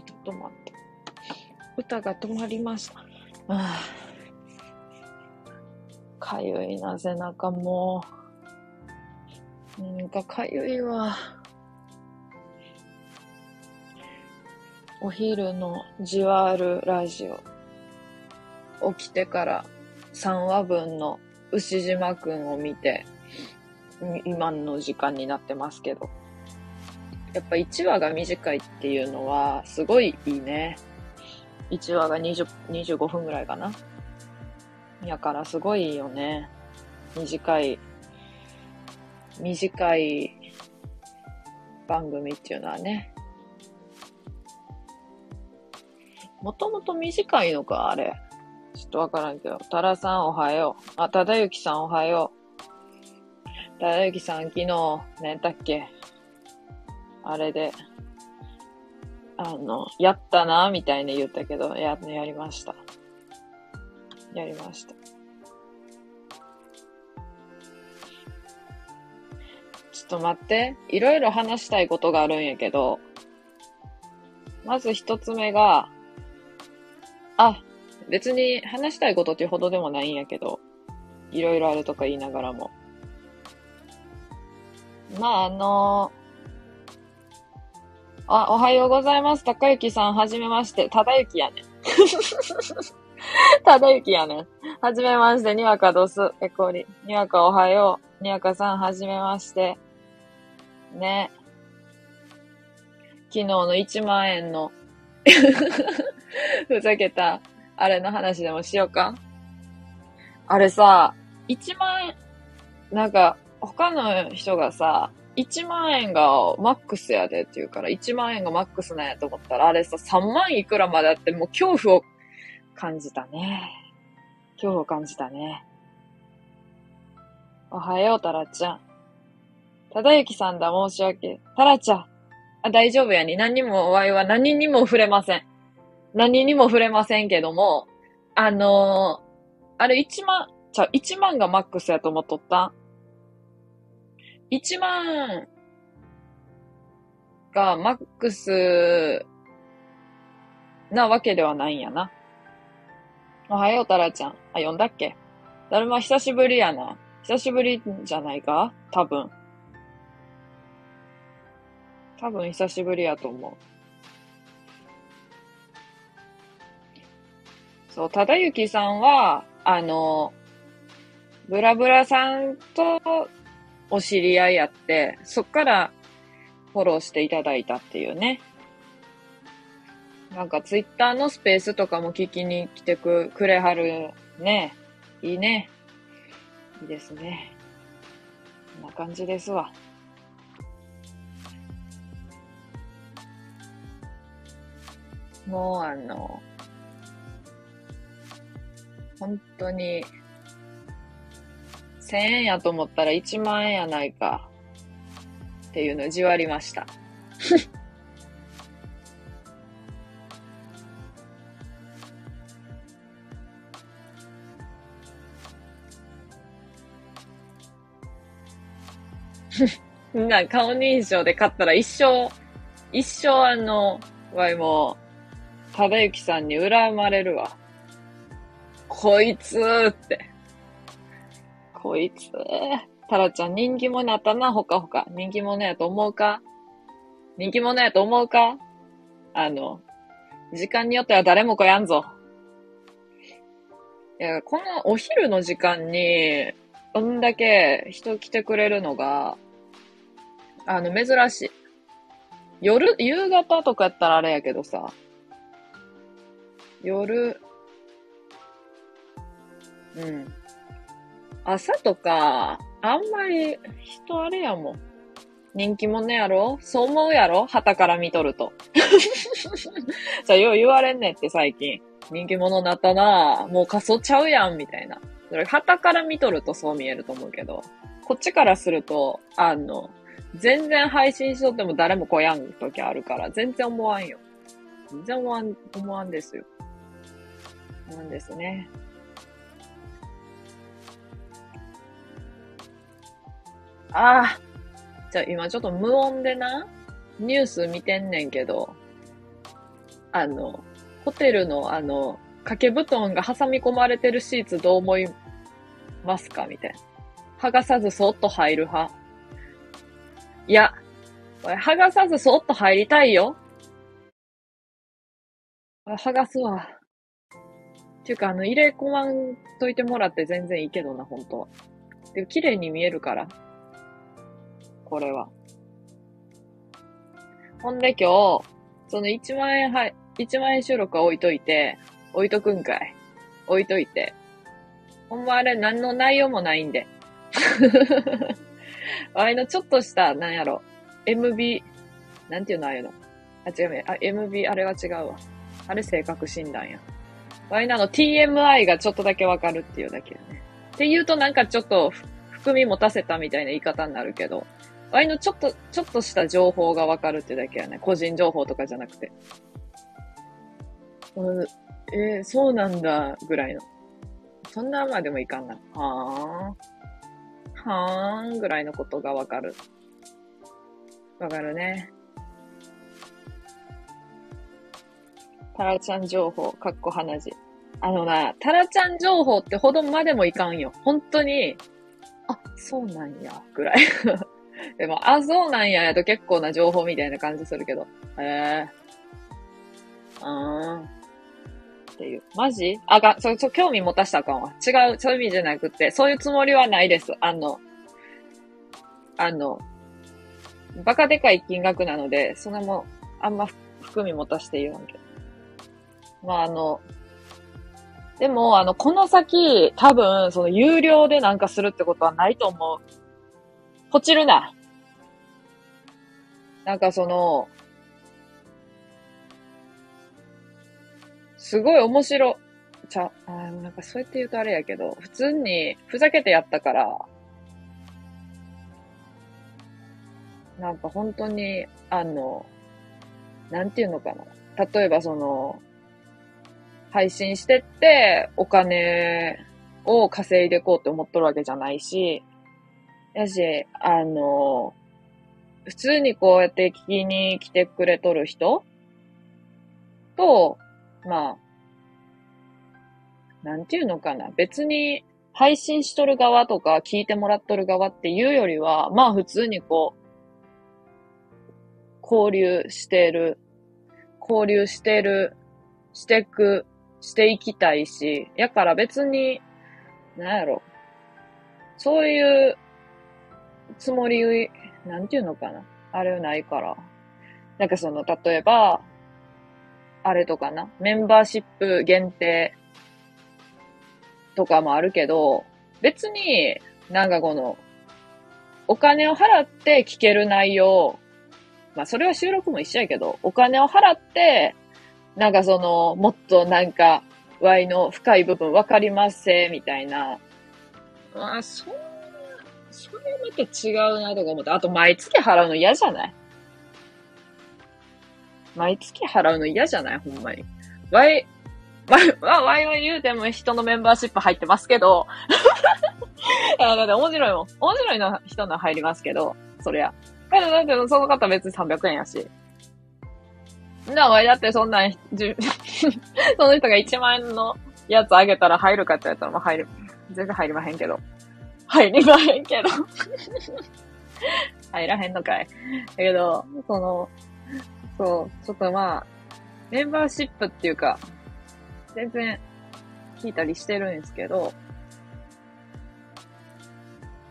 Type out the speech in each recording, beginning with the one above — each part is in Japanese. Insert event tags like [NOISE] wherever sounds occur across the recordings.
ちょっと待って。歌が止まりました。ああ。かゆいな、背中もう。なんかかゆいわ。お昼のじわあるラジオ。起きてから3話分の牛島くんを見て、今の時間になってますけど。やっぱ1話が短いっていうのはすごいいいね。1話が20 25分ぐらいかな。やからすごいよね。短い、短い番組っていうのはね。もともと短いのか、あれ。ちょっとわからんけど。タラさんおはよう。あ、ただゆきさんおはよう。ただゆきさん昨日、何だっけ？あれで、あの、やったな、みたいに言ったけど、や、やりました。やりました。ちょっと待って。いろいろ話したいことがあるんやけど、まず一つ目が、あ、別に話したいことってほどでもないんやけど、いろいろあるとか言いながらも。まあ、あのーあ、おはようございます。高雪さん、はじめまして。ただゆきやねん。ただゆきやねん。はじめまして。にわかどす。えこり。にわかおはよう。にわかさん、はじめまして。ね。昨日の1万円の [LAUGHS] ふざけた、あれの話でもしようか。あれさ、1万円、なんか、他の人がさ、1万円がマックスやでって言うから、1万円がマックスなんやと思ったら、あれさ、3万いくらまであって、もう恐怖を感じたね。恐怖を感じたね。おはよう、タラちゃん。ただゆきさんだ、申し訳。タラちゃん。あ、大丈夫やに。何にも、おいは何にも触れません。何にも触れませんけども、あのー、あれ1万、ちゃ、1万がマックスやと思っとった？1万がマックスなわけではないんやな。おはよう、タラちゃん。あ、呼んだっけ？だるま久しぶりやな。久しぶりじゃないか？多分。多分久しぶりやと思う。そう、ただゆきさんは、あの、ブラブラさんとお知り合いやって、そっからフォローしていただいたっていうね。なんかツイッターのスペースとかも聞きに来てくくれはるね。いいね。いいですね。こんな感じですわ。もうあの、本当に1000円やと思ったら1万円やないか。っていうのじわりました。みんな顔認証で買ったら一生、一生あの、わいも、ただゆきさんに恨まれるわ。こいつーって。こいつ。タラちゃん人気者やったな、ほかほか。人気者やと思うか？人気者やと思うか？あの、時間によっては誰も来やんぞ。いや、このお昼の時間に、どんだけ人来てくれるのが、あの、珍しい。夜、夕方とかやったらあれやけどさ、夜、うん。朝とか、あんまり人あれやもん。人気者やろ？そう思うやろ？旗から見とると。[LAUGHS] さあ、よう言われんねって最近。人気者になったなもう仮装ちゃうやんみたいな。それ、旗から見とるとそう見えると思うけど、こっちからすると、あの、全然配信しとっても誰も来やん時あるから、全然思わんよ。全然思わん、思わんですよ。なんですね。ああ。じゃあ今ちょっと無音でな、ニュース見てんねんけど、あの、ホテルのあの、掛け布団が挟み込まれてるシーツどう思いますかみたいな。剥がさずそっと入る派。いや、剥がさずそっと入りたいよ。剥がすわ。っていうか、あの、入れ込まんといてもらって全然いいけどな、本当は。で、綺麗に見えるから。これは。ほんで今日、その1万円はい、1万円収録は置いといて、置いとくんかい。置いといて。ほんまあれ何の内容もないんで。[LAUGHS] あれのちょっとした、なんやろ。MB、なんていうのああいうの。あ、違うね。あ、MB、あれは違うわ。あれ性格診断や。ワイナの TMI がちょっとだけわかるっていうだけだね。って言うとなんかちょっと含み持たせたみたいな言い方になるけど、ワイのちょっと、ちょっとした情報がわかるってだけやね。個人情報とかじゃなくて。うん、えー、そうなんだ、ぐらいの。そんなまでもいかんな。はーん。はーん、ぐらいのことがわかる。わかるね。タラちゃん情報、かっこ鼻血。あのな、タラちゃん情報ってほどまでもいかんよ。本当に、あ、そうなんや、ぐらい。[LAUGHS] でも、あ、そうなんや、やと結構な情報みたいな感じするけど。へえー。あーん。っていう。マジ？あが、そ、そ、興味持たしたらあかんわ。違う、そういう意味じゃなくて、そういうつもりはないです。あの、あの、バカでかい金額なので、それも、あんま含み持たして言わんけど。まあ、あの、でも、あの、この先、多分、その、有料でなんかするってことはないと思う。ポチるな。なんかその、すごい面白、ちゃ、あなんかそうやって言うとあれやけど、普通にふざけてやったから、なんか本当に、あの、なんていうのかな。例えばその、配信してって、お金を稼いでいこうって思っとるわけじゃないし、やし、あの、普通にこうやって聞きに来てくれとる人と、まあ、なんていうのかな。別に配信しとる側とか聞いてもらっとる側っていうよりは、まあ普通にこう、交流してる、交流してる、してく、していきたいし、やから別に、なんやろ。そういうつもり、なんていうのかな。あれはないから。なんかその、例えば、あれとかな、メンバーシップ限定とかもあるけど、別になんかこの、お金を払って聞ける内容、まあそれは収録も一緒やけど、お金を払って、なんかその、もっとなんか、Y の深い部分わかりません、みたいな。あ、そんな、それまた違うなとか思って。あと毎月払うの嫌じゃない？毎月払うの嫌じゃない？ほんまに。わい、わい、わいは言うても人のメンバーシップ入ってますけど、[LAUGHS] あだって面白いもん。面白いの人の入りますけど、そりゃ。だってだってその方別に300円やし。な、わいだってそんなん、じ [LAUGHS] その人が1万円のやつあげたら入るかって言ったらもう入る。全然入りまへんけど。入りまへんけど。入らへんのかい。だけど、その、そう、ちょっとまあ、メンバーシップっていうか、全然聞いたりしてるんですけど、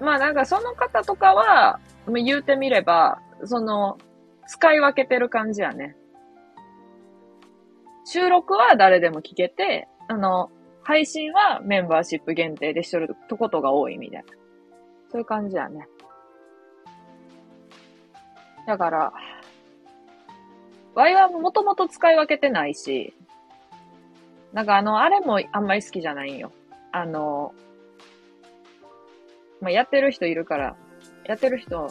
まあなんかその方とかは、言うてみれば、その、使い分けてる感じやね。収録は誰でも聞けて、あの、配信はメンバーシップ限定でしとるとことが多いみたいな。そういう感じやね。だから、ワイはもともと使い分けてないし、なんかあの、あれもあんまり好きじゃないんよ。あの、まあ、やってる人いるから、やってる人、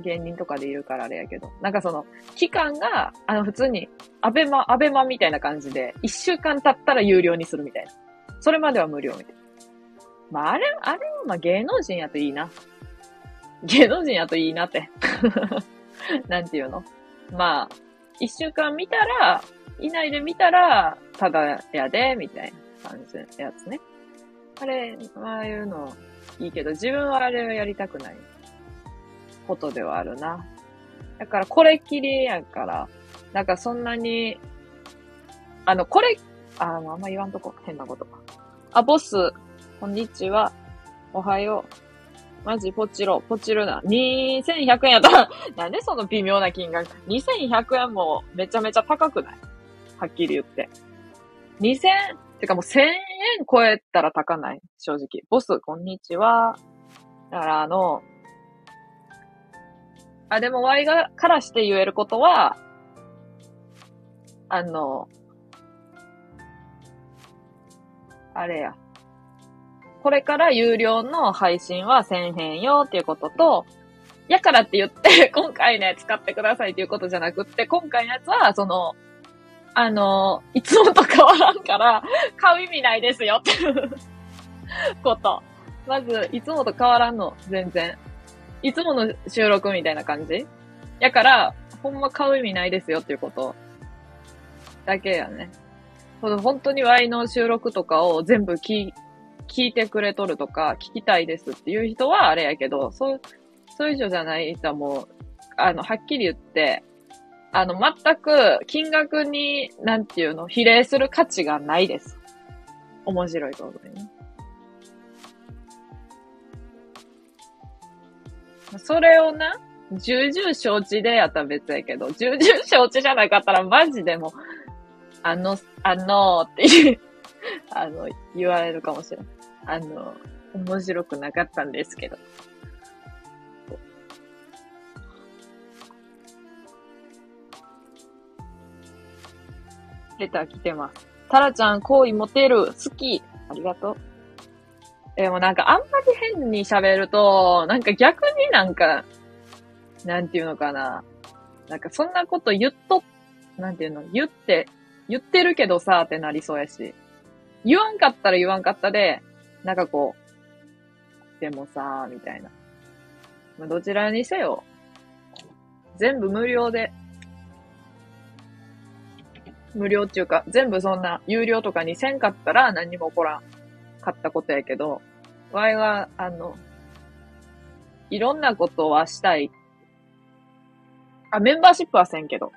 芸人とかでいるからあれやけど、なんかその、期間が、あの、普通に、アベマ、アベマみたいな感じで、一週間経ったら有料にするみたいな。それまでは無料みたいな。まあ、あれ、あれはまあ芸能人やといいな。[LAUGHS] 芸能人やといいなって。[LAUGHS] なんていうの？まあ、一週間見たら、以内で見たら、ただやで、みたいな感じのやつね。あれ、ああいうのいいけど、自分はあれをやりたくないことではあるな。だから、これっきりやから、なんかそんなに、あの、これ、あの、あんま言わんとこ、変なこと。あ、ボス、こんにちは。おはよう。マジポチロ、ポチるな。2100円やった、[LAUGHS] なんでその微妙な金額 ?2100 円もめちゃめちゃ高くない？はっきり言って。2000、てかもう1000円超えたら高ない？正直。ボス、こんにちは。だからあの、あ、でも Y が、からして言えることは、あの、あれや。これから有料の配信はせんへんよっていうことと、やからって言って、[LAUGHS] 今回のやつ使ってくださいっていうことじゃなくって、今回のやつは、その、あの、いつもと変わらんから、買う意味ないですよっていう [LAUGHS] こと。まず、いつもと変わらんの、全然。いつもの収録みたいな感じやから、ほんま買う意味ないですよっていうこと。だけやね。この本当に Y の収録とかを全部聞聞いてくれとるとか、聞きたいですっていう人はあれやけど、そう、そう以上じゃない人はもう、あの、はっきり言って、あの、全く金額に、なんていうの、比例する価値がないです。面白いことにね。それをな、重々承知でやったら別やけど、重々承知じゃなかったらマジでも、あの、あのー、っていう [LAUGHS] あの、言われるかもしれない。あの、面白くなかったんですけど。レター来てます。タラちゃん、好意持てる。好き。ありがとう。でもなんかあんまり変に喋ると、なんか逆になんか、なんていうのかな。なんかそんなこと言っと、なんていうの、言って、言ってるけどさ、ってなりそうやし。言わんかったら言わんかったで、なんかこう、でもさ、みたいな。まあ、どちらにせよ、全部無料で、無料っていうか、全部そんな有料とかにせんかったら何も起こらんかったことやけど、わいは、あの、いろんなことはしたい。あ、メンバーシップはせんけど。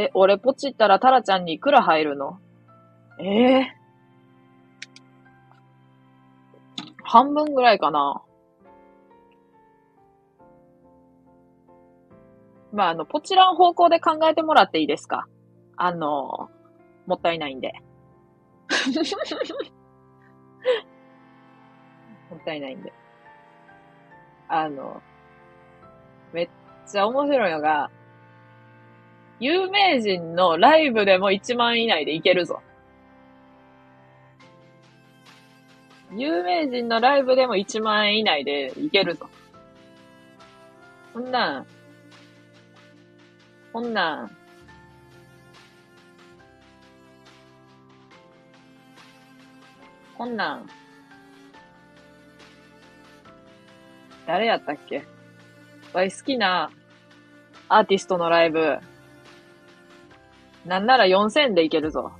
え、俺ポチったらタラちゃんにいくら入るの？ええー、半分ぐらいかな。まあ、あの、ポチらん方向で考えてもらっていいですか？あの、もったいないんで。[LAUGHS] もったいないんで。あの、めっちゃ面白いのが、有名人のライブでも1万以内でいけるぞ。有名人のライブでも1万円以内でいけるぞ。こんなん、こんなん、こんなん、誰やったっけ？わい好きなアーティストのライブ、なんなら4000でいけるぞ。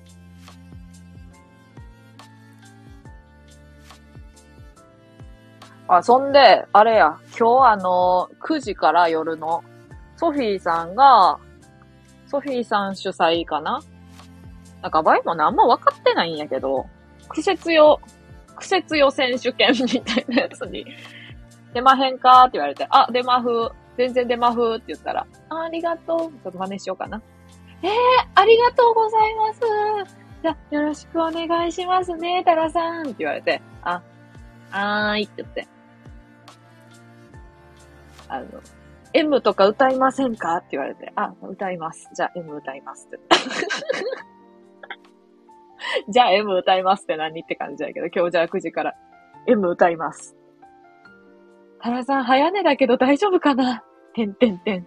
あ、そんで、あれや、今日あの、9時から夜の、ソフィーさんが、ソフィーさん主催かな？なんか、バイもあんま分かってないんやけど、苦節用、苦節用選手権みたいなやつに、出まへんかって言われて、あ、出まふ、全然出まふって言ったら、あありがとう。ちょっと真似しようかな。えー、ありがとうございます。じゃ、よろしくお願いしますね、タラさんって言われて、あ、はーいって言って。あの、M とか歌いませんかって言われて、あ、歌います。じゃあ M 歌いますって。[LAUGHS] じゃあ M 歌いますって何って感じだけど、今日じゃあ9時から M 歌います。タラさん早寝だけど大丈夫かなてんてんてん。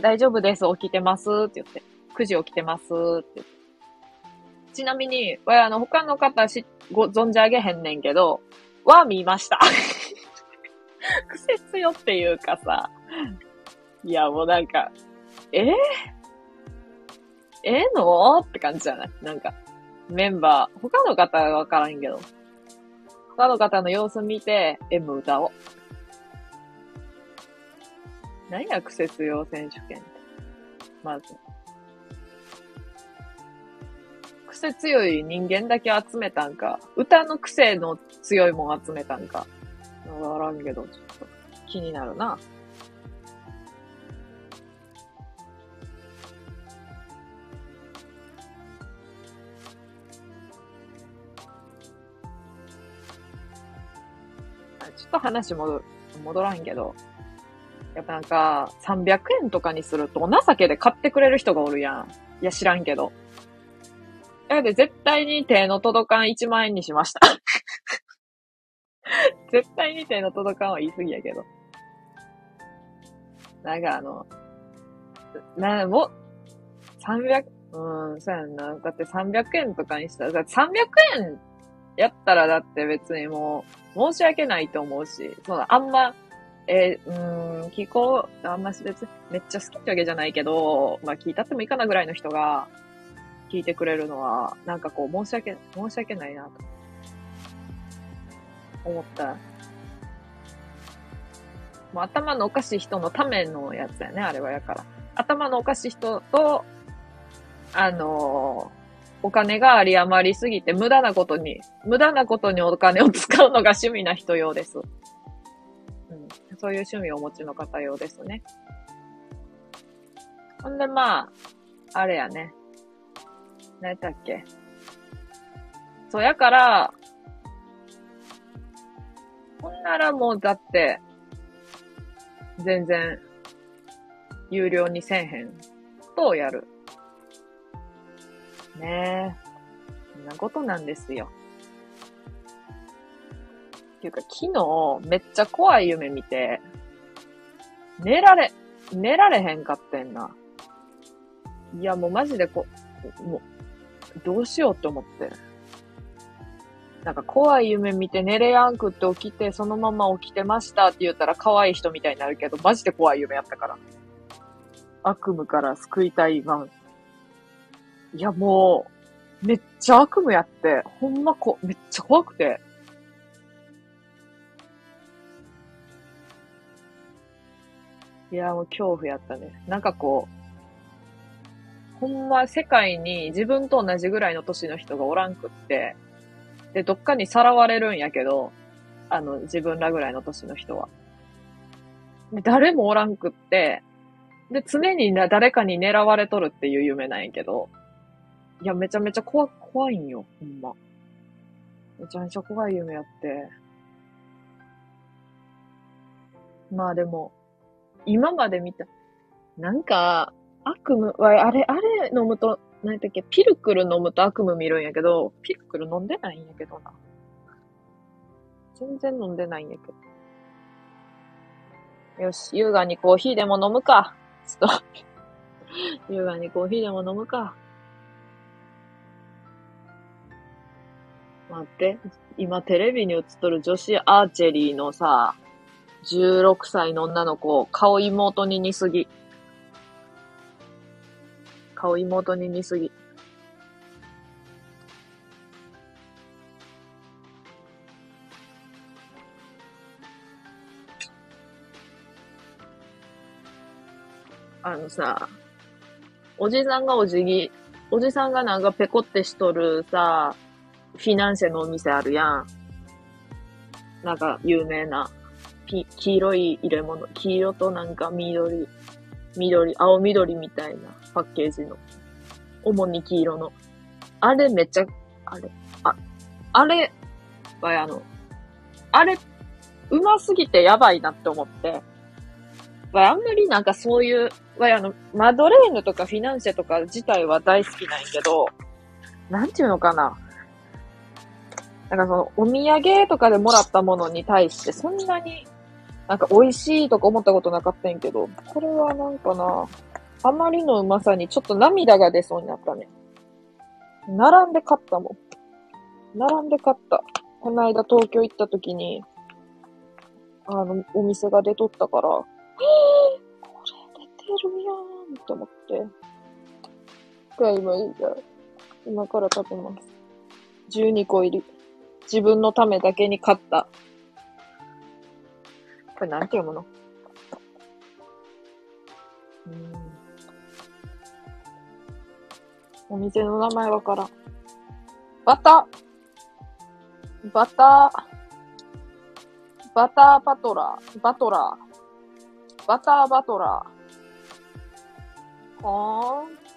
大丈夫です。起きてますって言って。9時起きてますってって。ちなみに、わあの、他の方し、ご、存じ上げへんねんけど、は見ました。苦節よっていうかさ、いや、もうなんか、えー、ええの？って感じじゃない？なんか、メンバー、他の方はわからんけど、他の方の様子見て、M 歌おう。何や、癖強選手権って。まず。癖強い人間だけ集めたんか、歌の癖の強いもん集めたんか、わからんけど、ちょっと気になるな。ちょっと話戻る戻らんけど、なんか、300円とかにするとお情けで買ってくれる人がおるやん。いや、知らんけど。なので、絶対に手の届かん1万円にしました。[LAUGHS] 絶対に手の届かんは言い過ぎやけど。なんかあの、な、も300、うん、そうやんな。だって300円とかにしたら、だって300円やったらだって別にもう、申し訳ないと思うし、その、あんま、えー、うん、気候、あんまし別に、めっちゃ好きってわけじゃないけど、まあ聞いたってもいいかなぐらいの人が、聞いてくれるのは、なんかこう、申し訳、申し訳ないなと、思った。もう頭のおかしい人のためのやつだよね、あれはやから。頭のおかしい人と、あのー、お金があり余りすぎて無駄なことに、無駄なことにお金を使うのが趣味な人用です。うん。そういう趣味をお持ちの方用ですね。ほんでまあ、あれやね。何やったっけ。そう、やから、ほんならもうだって、全然、有料にせんへんとやる。ねえ。そんなことなんですよ。っていうか、昨日、めっちゃ怖い夢見て、寝られ、寝られへんかってんな。いや、もうマジでこ、もう、どうしようって思って。なんか怖い夢見て寝れやんくって起きて、そのまま起きてましたって言ったら可愛い人みたいになるけど、マジで怖い夢やったから。悪夢から救いたいワン。いや、もう、めっちゃ悪夢やって、ほんまこ、めっちゃ怖くて。いや、もう恐怖やったね。なんかこう、ほんま世界に自分と同じぐらいの年の人がおらんくって、で、どっかにさらわれるんやけど、あの、自分らぐらいの年の人は。で、誰もおらんくって、で、常にな誰かに狙われとるっていう夢なんやけど、いや、めちゃめちゃ怖、怖いんよ、ほんま。めちゃめちゃ怖い夢やって。まあでも、今まで見た、なんか、悪夢、あれ、あれ飲むと、何だっけ、ピルクル飲むと悪夢見るんやけど、ピルクル飲んでないんやけどな。全然飲んでないんやけど。よし、優雅にコーヒーでも飲むか。ちょっと [LAUGHS] 優雅にコーヒーでも飲むか。待って。今テレビに映っとる女子アーチェリーのさ、16歳の女の子を、顔妹に似すぎ。顔妹に似すぎ。あのさ、おじさんがおじぎ、おじさんがなんかペコってしとるさ、フィナンシェのお店あるやん。なんか有名な、黄色い入れ物、黄色となんか緑、緑、青緑みたいなパッケージの。主に黄色の。あれめっちゃ、あれ、あ、あれはあの、あれ、うますぎてやばいなって思って。あんまりなんかそういう、あの、マドレーヌとかフィナンシェとか自体は大好きなんやけど、なんていうのかな。なんかその、お土産とかでもらったものに対して、そんなに、なんか美味しいとか思ったことなかったんやけど、これはなんかな、あまりのうまさにちょっと涙が出そうになったね。並んで買ったもん。並んで買った。この間東京行った時に、あの、お店が出とったから、これ出てるやんと思って。が今、今から食べます。12個入り。自分のためだけに買った。これなんて読むの？うん。お店の名前わからん。バターバターバターバトラー、バトラー、バターバトラー。はー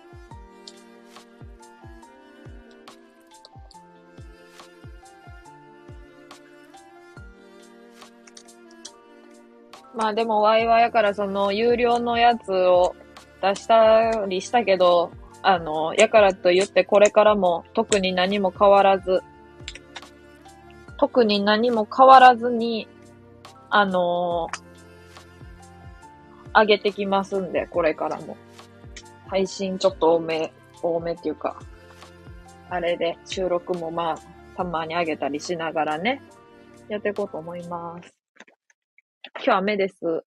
まあでもワイワイやからその有料のやつを出したりしたけど、あの、やからと言ってこれからも特に何も変わらず、特に何も変わらずに、あのー、上げてきますんで、これからも。配信ちょっと多め、多めっていうか、あれで収録もまあ、たまに上げたりしながらね、やっていこうと思います。今日雨です。よ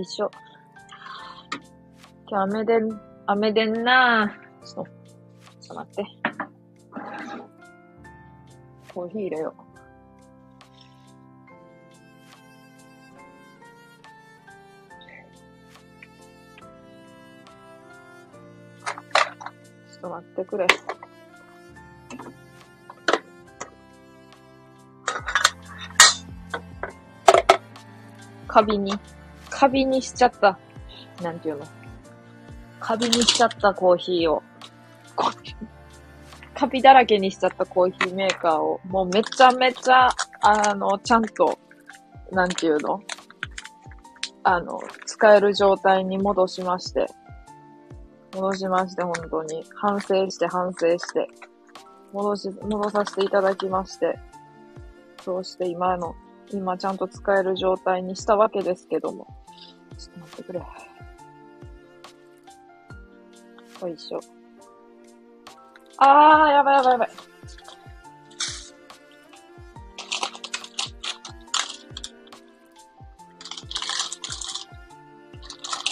いしょ。今日雨で、雨でんなぁ。ちょっと、ちょっと待って。コーヒー入れよう。ちょっと待ってくれ。カビに、カビにしちゃった。なんていうの？カビにしちゃったコーヒーを。カビだらけにしちゃったコーヒーメーカーを、もうめちゃめちゃ、あの、ちゃんと、なんていうの？あの、使える状態に戻しまして。戻しまして、本当に。反省して、反省して。戻し、戻させていただきまして。そうして今の今ちゃんと使える状態にしたわけですけども。ちょっと待ってくれ。よいしょ。あー、やばいやばいやばい。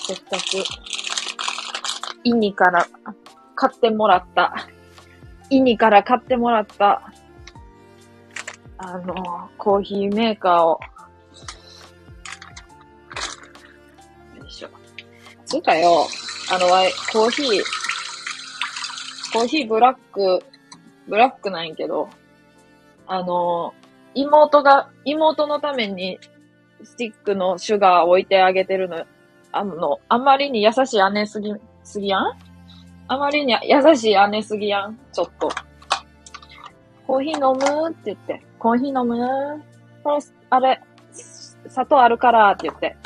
せっかく、イニから買ってもらった、イニから買ってもらったあの、コーヒーメーカーを、よいしょ。つうかよ、あの、コーヒー、コーヒーブラック、ブラックなんやけど、あの、妹が、妹のためにスティックのシュガー置いてあげてるの。あの、あまりに優しい姉すぎ、すぎやん？あまりに優しい姉すぎやん？ちょっと。コーヒー飲む？って言って。コーヒー飲む？これ、あれ、砂糖あるからって言って。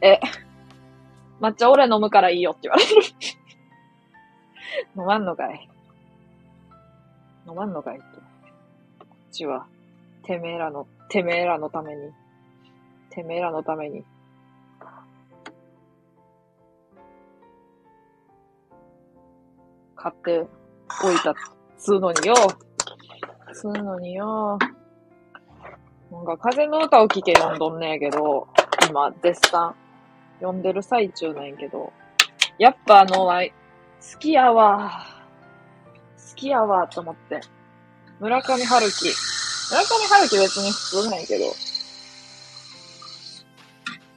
え、抹茶俺飲むからいいよって言われる。飲まんのかい。飲まんのかいと。こっちは、てめえらの、てめえらのために。てめえらのために。買っておいたっつうのによ。つうのによ。なんか風の歌を聴け読んどんねやけど、今、絶賛、読んでる最中なんやけど、やっぱあの、好きやわ。好きやわ、と思って。村上春樹。村上春樹別に普通なんやけど、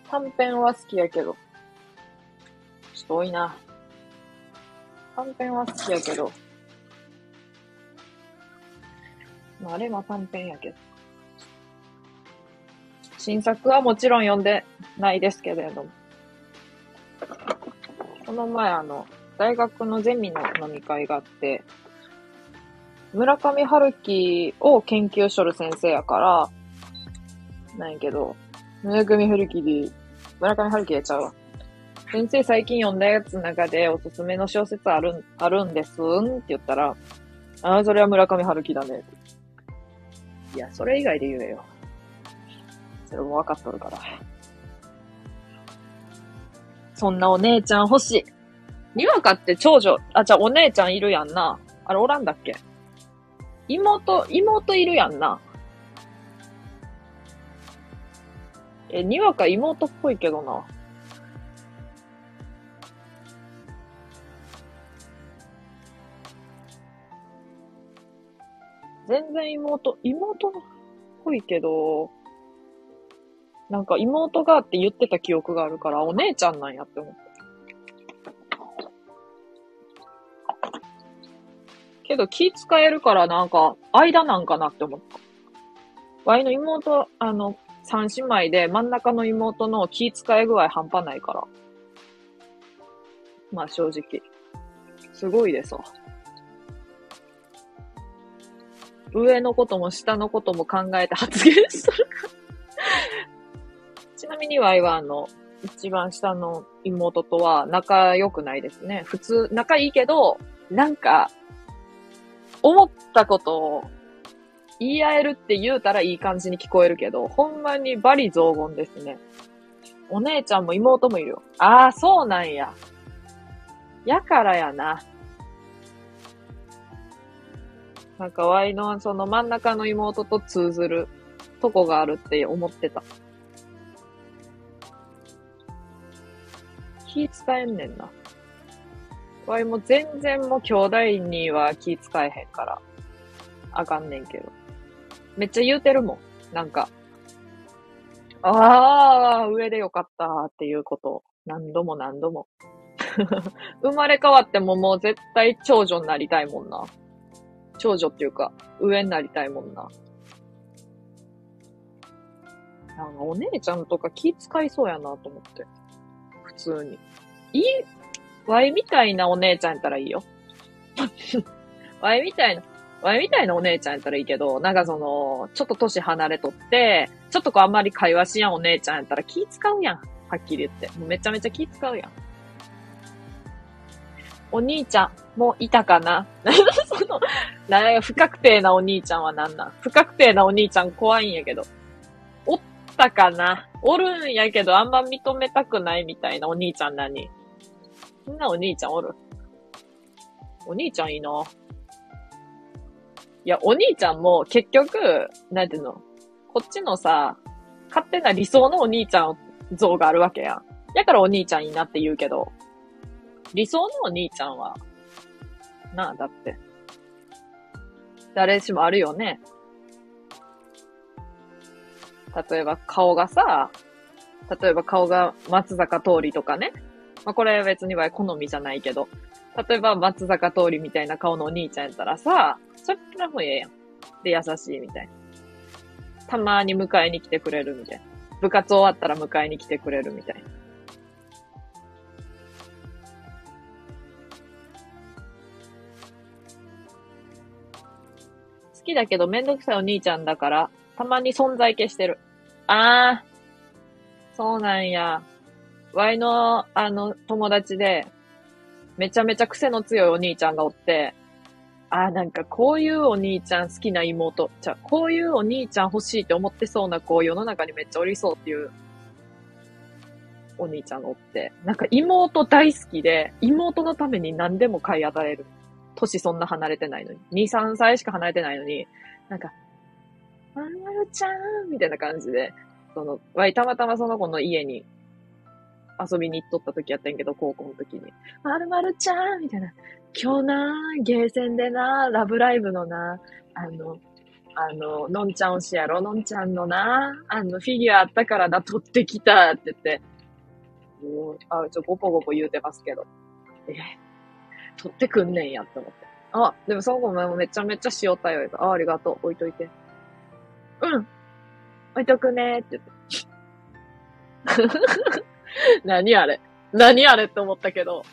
短編は好きやけど、ちょっと多いな。短編は好きやけど、まあ、あれは短編やけど。新作はもちろん読んでないですけれども。この前あの、大学のゼミの飲み会があって、村上春樹を研究しとる先生やから、なんやけど、村上春樹で、村上春樹やちゃうわ。先生最近読んだやつの中でおすすめの小説ある、あるんですんって言ったら、ああ、それは村上春樹だね。いや、それ以外で言えよ。それも分かっとるから。そんなお姉ちゃん欲しい。にわかって長女、あ、じゃあお姉ちゃんいるやんな。あれおらんだっけ？妹、妹いるやんな。え、にわか妹っぽいけどな。全然妹、妹っぽいけど、なんか妹がって言ってた記憶があるから、お姉ちゃんなんやって思って。けど気使えるからなんか、間なんかなって思った。ワイの妹、あの、三姉妹で真ん中の妹の気使い具合半端ないから。まあ正直。すごいです上のことも下のことも考えて発言するかちなみにワイはあの、一番下の妹とは仲良くないですね。普通、仲いいけど、なんか、思ったことを言い合えるって言うたらいい感じに聞こえるけど、ほんまにバリ雑言ですね。お姉ちゃんも妹もいるよ。ああ、そうなんや。やからやな。なんか、ワイのその真ん中の妹と通ずるとこがあるって思ってた。気使えんねんな。わいも全然もう兄弟には気使えへんから、あかんねんけど。めっちゃ言うてるもん。なんか、ああ、上でよかったっていうことを何度も何度も。[LAUGHS] 生まれ変わってももう絶対長女になりたいもんな。長女っていうか、上になりたいもんな。なんかお姉ちゃんとか気使いそうやなと思って。普通に。いい、ワイみたいなお姉ちゃんやったらいいよ。[LAUGHS] ワイみたいな、ワイみたいなお姉ちゃんやったらいいけど、なんかその、ちょっと歳離れとって、ちょっとこうあんまり会話しやんお姉ちゃんやったら気使うやん。はっきり言って。めちゃめちゃ気使うやん。お兄ちゃんもういたかな？の、な不確定なお兄ちゃんは何なん？不確定なお兄ちゃん怖いんやけど。おったかな？おるんやけどあんま認めたくないみたいなお兄ちゃん何そんなお兄ちゃんおる？お兄ちゃんいいな。いや、お兄ちゃんも結局、なんていうの？こっちのさ、勝手な理想のお兄ちゃん像があるわけやん。やからお兄ちゃんいいなって言うけど、理想のお兄ちゃんは、なあ、だって。誰しもあるよね。例えば顔がさ、例えば顔が松坂通りとかね。まあ、これ別には好みじゃないけど。例えば松坂通りみたいな顔のお兄ちゃんやったらさ、それらもええやん。で、優しいみたいな。たまに迎えに来てくれるみたいな。部活終わったら迎えに来てくれるみたいな。きだけどめんどくさいお兄ちゃんだから、たまに存在消してる。あー、そうなんや。ワイの、あの、友達で、めちゃめちゃ癖の強いお兄ちゃんがおって、あーなんかこういうお兄ちゃん好きな妹、じゃこういうお兄ちゃん欲しいって思ってそうな子世の中にめっちゃおりそうっていうお兄ちゃんがおって、なんか妹大好きで、妹のために何でも買い与える。年そんな離れてないのに。2、3歳しか離れてないのに、なんか、まるまるちゃんみたいな感じで、その、わいたまたまその子の家に遊びに行っとった時やったんやけど、高校の時に。まるまるちゃんみたいな。今日な、ゲーセンでな、ラブライブのな、あの、あの、のんちゃん推しやろ、のんちゃんのな、あの、フィギュアあったからな、取ってきたって言って、もう、あ、ちょ、ごぽごぽ言うてますけど。え、取ってくんねんやって思って。あ、でもその子もめちゃめちゃ塩対応あ、ありがとう。置いといて。うん。置いとくねーって言って。[LAUGHS] 何あれ何あれって思ったけど、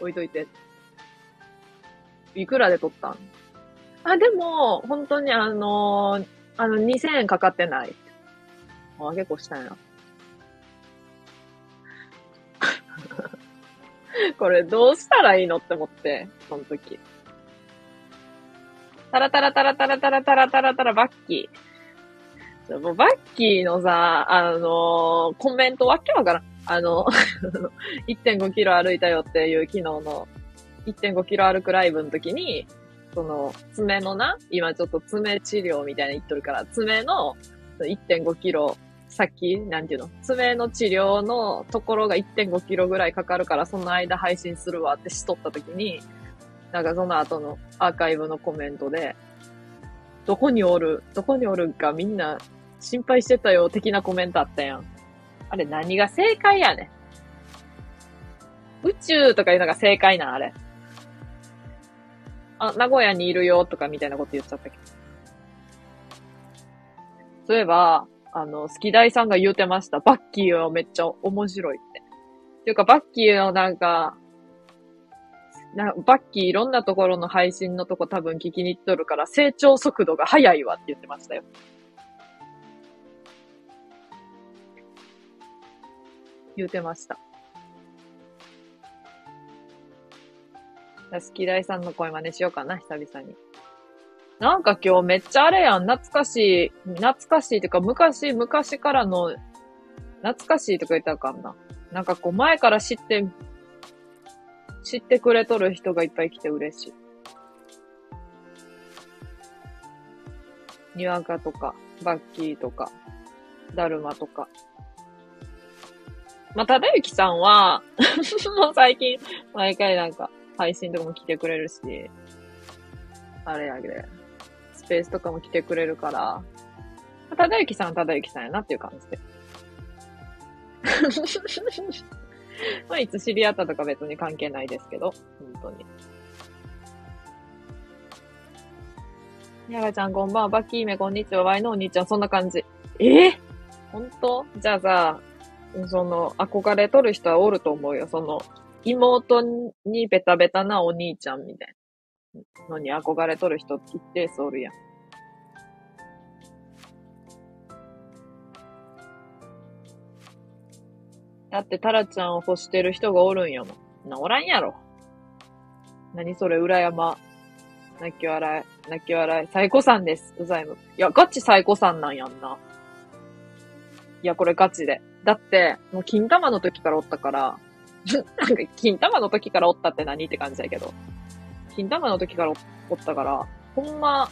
置いといて。いくらで取ったん？あ、でも、本当にあのー、あの、2000円かかってない。あ、結構したんや。[LAUGHS] これどうしたらいいのって思って、その時。タラタラタラタラタラタラタラタラバッキー。もうバッキーのさ、あのー、コメントわけわからん。あの、[LAUGHS] 1.5キロ歩いたよっていう昨日の1.5キロ歩くライブの時に、その、爪のな、今ちょっと爪治療みたいな言っとるから、爪の1.5キロ先、なんていうの？爪の治療のところが1.5キロぐらいかかるから、その間配信するわってしとった時に、なんかその後のアーカイブのコメントで、どこにおる、どこにおるんかみんな心配してたよ、的なコメントあったやん。あれ何が正解やねん。宇宙とかいうのが正解なん、あれ。あ、名古屋にいるよとかみたいなこと言っちゃったけど。そういえば、あの、好き大さんが言うてました。バッキーはめっちゃ面白いって。ていうか、バッキーのなんか、なバッキーいろんなところの配信のとこ多分聞きに行っとるから成長速度が速いわって言ってましたよ。言うてました。好き大さんの声真似しようかな、久々に。なんか今日めっちゃあれやん、懐かしい、懐かしいっていうか昔、昔からの、懐かしいとか言ったらあかんな。なんかこう前から知って、知ってくれとる人がいっぱい来て嬉しい。にわかとか、バッキーとか、だるまとか。まあ、ただゆきさんは [LAUGHS] もう最近、毎回なんか、配信とかも来てくれるし、あれやで、ペースとかも来てくれるから、ただゆきさんはただゆきさんやなっていう感じで。[LAUGHS] まあ、いつ知り合ったとか別に関係ないですけど、本当に。やがちゃんこんばんは、バッキーメこんにちは、ワイのお兄ちゃん、そんな感じ。ええ本当？じゃあさ、その、憧れとる人はおると思うよ。その、妹にベタベタなお兄ちゃんみたいなのに憧れとる人一定数おるやん。だってタラちゃんを欲してる人がおるんやもん。な、おらんやろ。何それ、裏山。泣き笑い。泣き笑い。サイコさんです。うざいむ。いや、ガチサイコさんなんやんな。いや、これガチで。だって、もう金玉の時からおったから、[LAUGHS] なんか、金玉の時からおったって何って感じだけど。金玉の時からおったから、ほんま、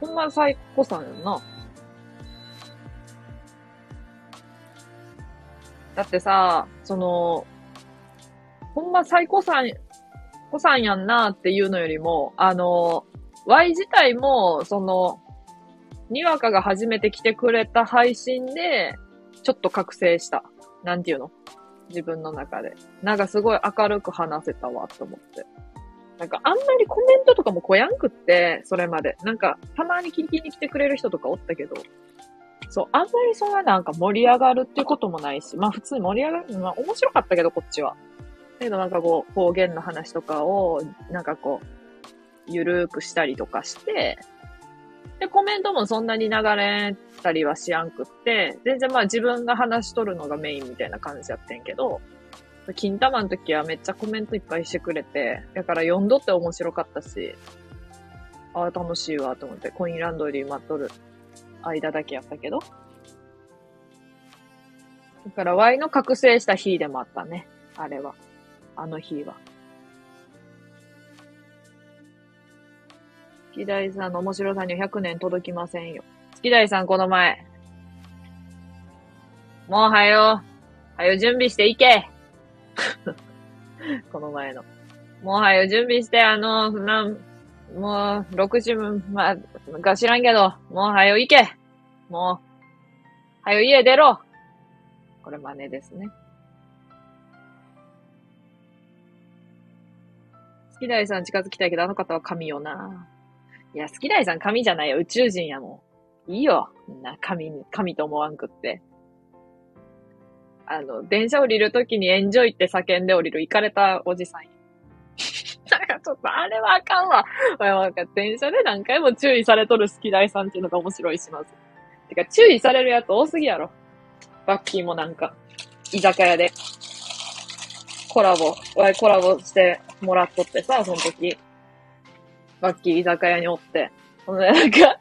ほんま最高さんやんな。だってさ、その、ほんま最高さん、子さんやんなっていうのよりも、あの、Y 自体も、その、にわかが初めて来てくれた配信で、ちょっと覚醒した。なんていうの？自分の中で。なんかすごい明るく話せたわ、と思って。なんかあんまりコメントとかもこやんくって、それまで。なんか、たまに聞きに来てくれる人とかおったけど、そう、あんまりそんななんか盛り上がるっていうこともないし、まあ普通に盛り上がる、まあ面白かったけど、こっちは。けどなんかこう、方言の話とかを、なんかこう、ゆるーくしたりとかして、で、コメントもそんなに流れたりはしやんくって、全然まあ自分が話しとるのがメインみたいな感じやってんけど、金玉の時はめっちゃコメントいっぱいしてくれて、だから読んどって面白かったし、ああ、楽しいわと思って、コインランドリー待っとる間だけやったけど。だから Y の覚醒した日でもあったね。あれは。あの日は。月大さんの面白さには100年届きませんよ。月大さんこの前。もうはよ、はよ準備していけ [LAUGHS] この前の。もはよ準備して、あの、なん、もう、6時、まあ、か知らんけど、もうはよ行けもう、はよ家出ろこれ真似ですね。好きだいさん近づきたいけど、あの方は神よな。いや、好きだいさん神じゃないよ。宇宙人やもん。いいよ。みんな神、神と思わんくって。あの、電車降りるときにエンジョイって叫んで降りる、行かれたおじさん。[LAUGHS] なんかちょっと、あれはあかんわ。なんか電車で何回も注意されとる好き大さんっていうのが面白いします。てか、注意されるやつ多すぎやろ。バッキーもなんか、居酒屋で、コラボ、ワイコラボしてもらっとってさ、その時。バッキー居酒屋におって。ほんで、なんか、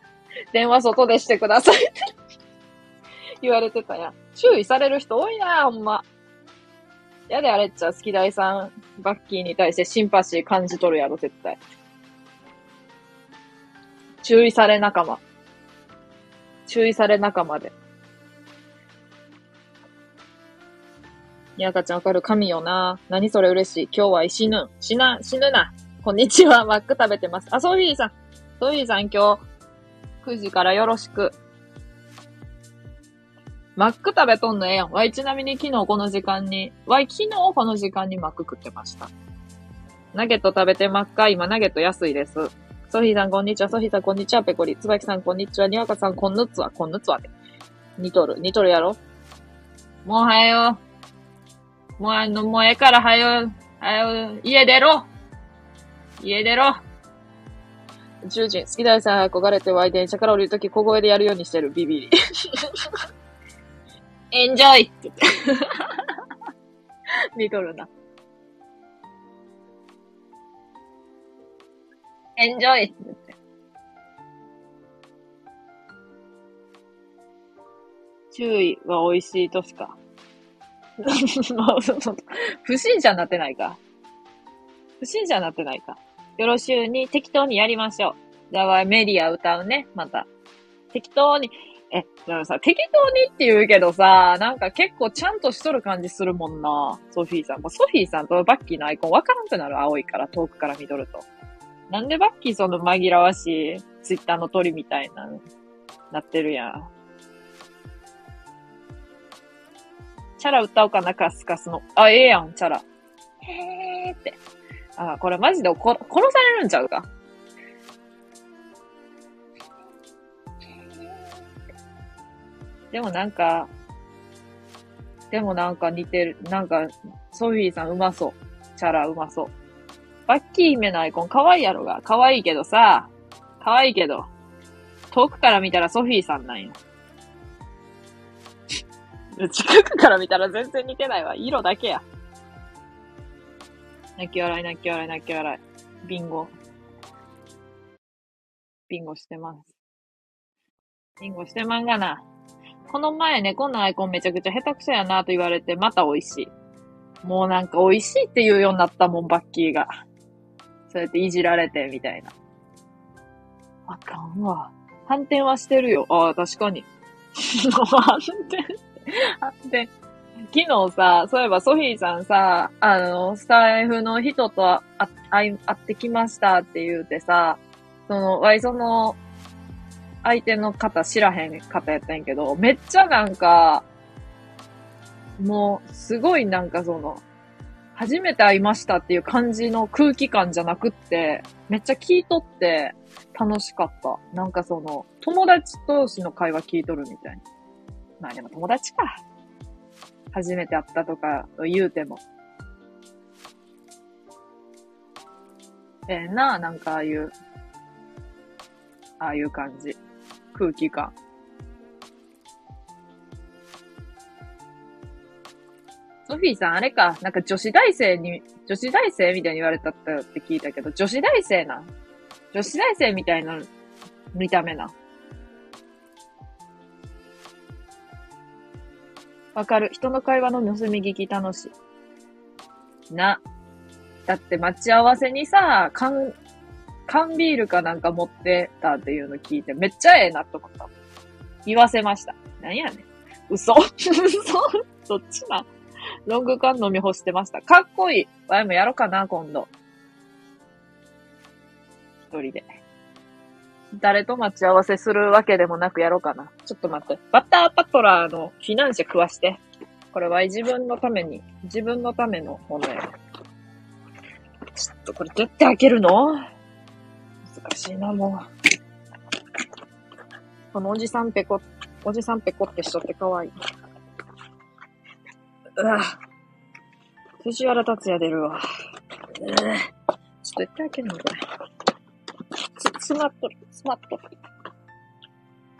電話外でしてくださいって言われてたやん。注意される人多いなほんま。やであれっちゃ、好き大さん、バッキーに対してシンパシー感じとるやろ、絶対。注意され仲間。注意され仲間で。にわかちゃんわかる？神よな。何それ嬉しい。今日は死ぬ。死な、死ぬな。こんにちは。マック食べてます。あ、ソフィーさん。ソフィーさん今日、9時からよろしく。マック食べとんのええやん。わい、ちなみに昨日この時間に、わい、昨日この時間にマック食ってました。ナゲット食べてまっか？今ナゲット安いです。ソフィーさんこんにちは。ソフィーさんこんにちは。ペコリ。つばきさんこんにちは。にわかさんこんぬつは。こんぬつはで。似とる。似とるやろ？もうはよ。もうあの、もうええからはよ。はよ、家出ろ家出ろ宇宙人、好きだよさん、憧れては電車から降りるとき小声でやるようにしてる、ビビリ。エンジョイって言って。[LAUGHS] 似とるな。エンジョイって言って。注意は美味しいとしか。[LAUGHS] 不審者になってないか。不審者になってないか。よろしゅうに適当にやりましょう。じゃあ、メディア歌うね、また。適当に、え、でもさ、適当にって言うけどさ、なんか結構ちゃんとしとる感じするもんな。ソフィーさん。ソフィーさんとバッキーのアイコンわからんくなる青いから、遠くから見とると。なんでバッキーその紛らわしい、ツイッターの鳥みたいな、なってるやん。チャラ歌おうかな、カスカスの。あ、ええやん、チャラ。へーって。あ、これマジで殺されるんちゃうか？でもなんか、でもなんか似てる。なんか、ソフィーさんうまそう。チャラうまそう。バッキー姫のアイコン可愛いやろが。可愛いけどさ、可愛いけど、遠くから見たらソフィーさんなんよ。近くから見たら全然似てないわ。色だけや。泣き笑い、泣き笑い、泣き笑い。ビンゴ。ビンゴしてます。ビンゴしてまんがな。この前ね、このアイコンめちゃくちゃ下手くそやなと言われて、また美味しい。もうなんか美味しいって言うようになったもん、バッキーが。そうやっていじられて、みたいな。あかんわ。反転はしてるよ。ああ、確かに。反転反転。昨日さ、そういえばソフィーさんさ、あの、スタイフの人と会ってきましたって言うてさ、その、わいその、相手の方知らへん方やったんやけど、めっちゃなんか、もう、すごいなんかその、初めて会いましたっていう感じの空気感じゃなくって、めっちゃ聞いとって楽しかった。なんかその、友達同士の会話聞いとるみたいな。まあでも友達か。初めて会ったとか言うても。ええな、なんかああいう、ああいう感じ。空気感。ソフィーさん、あれか、なんか女子大生に、女子大生みたいに言われたって聞いたけど、女子大生な。女子大生みたいな見た目な。わかる。人の会話の盗み聞き楽しい。な。だって待ち合わせにさ、缶、缶ビールかなんか持ってたっていうの聞いて、めっちゃええなと思った。言わせました。なんやねん。嘘 [LAUGHS] 嘘そっちな。ロング缶飲み干してました。かっこいい。ワイもやろうかな、今度。一人で。誰と待ち合わせするわけでもなくやろうかな。ちょっと待って。バッターパトラーのフィナンシェ食わして。これは自分のために、自分のためのものや。ちょっとこれどうやって開けるの？難しいな、もう。このおじさんペコ、おじさんペコって人って可愛い。うわ藤原達也出るわ。うちょっとやって開けるのこれ。つ、詰まっとる、詰まっとる。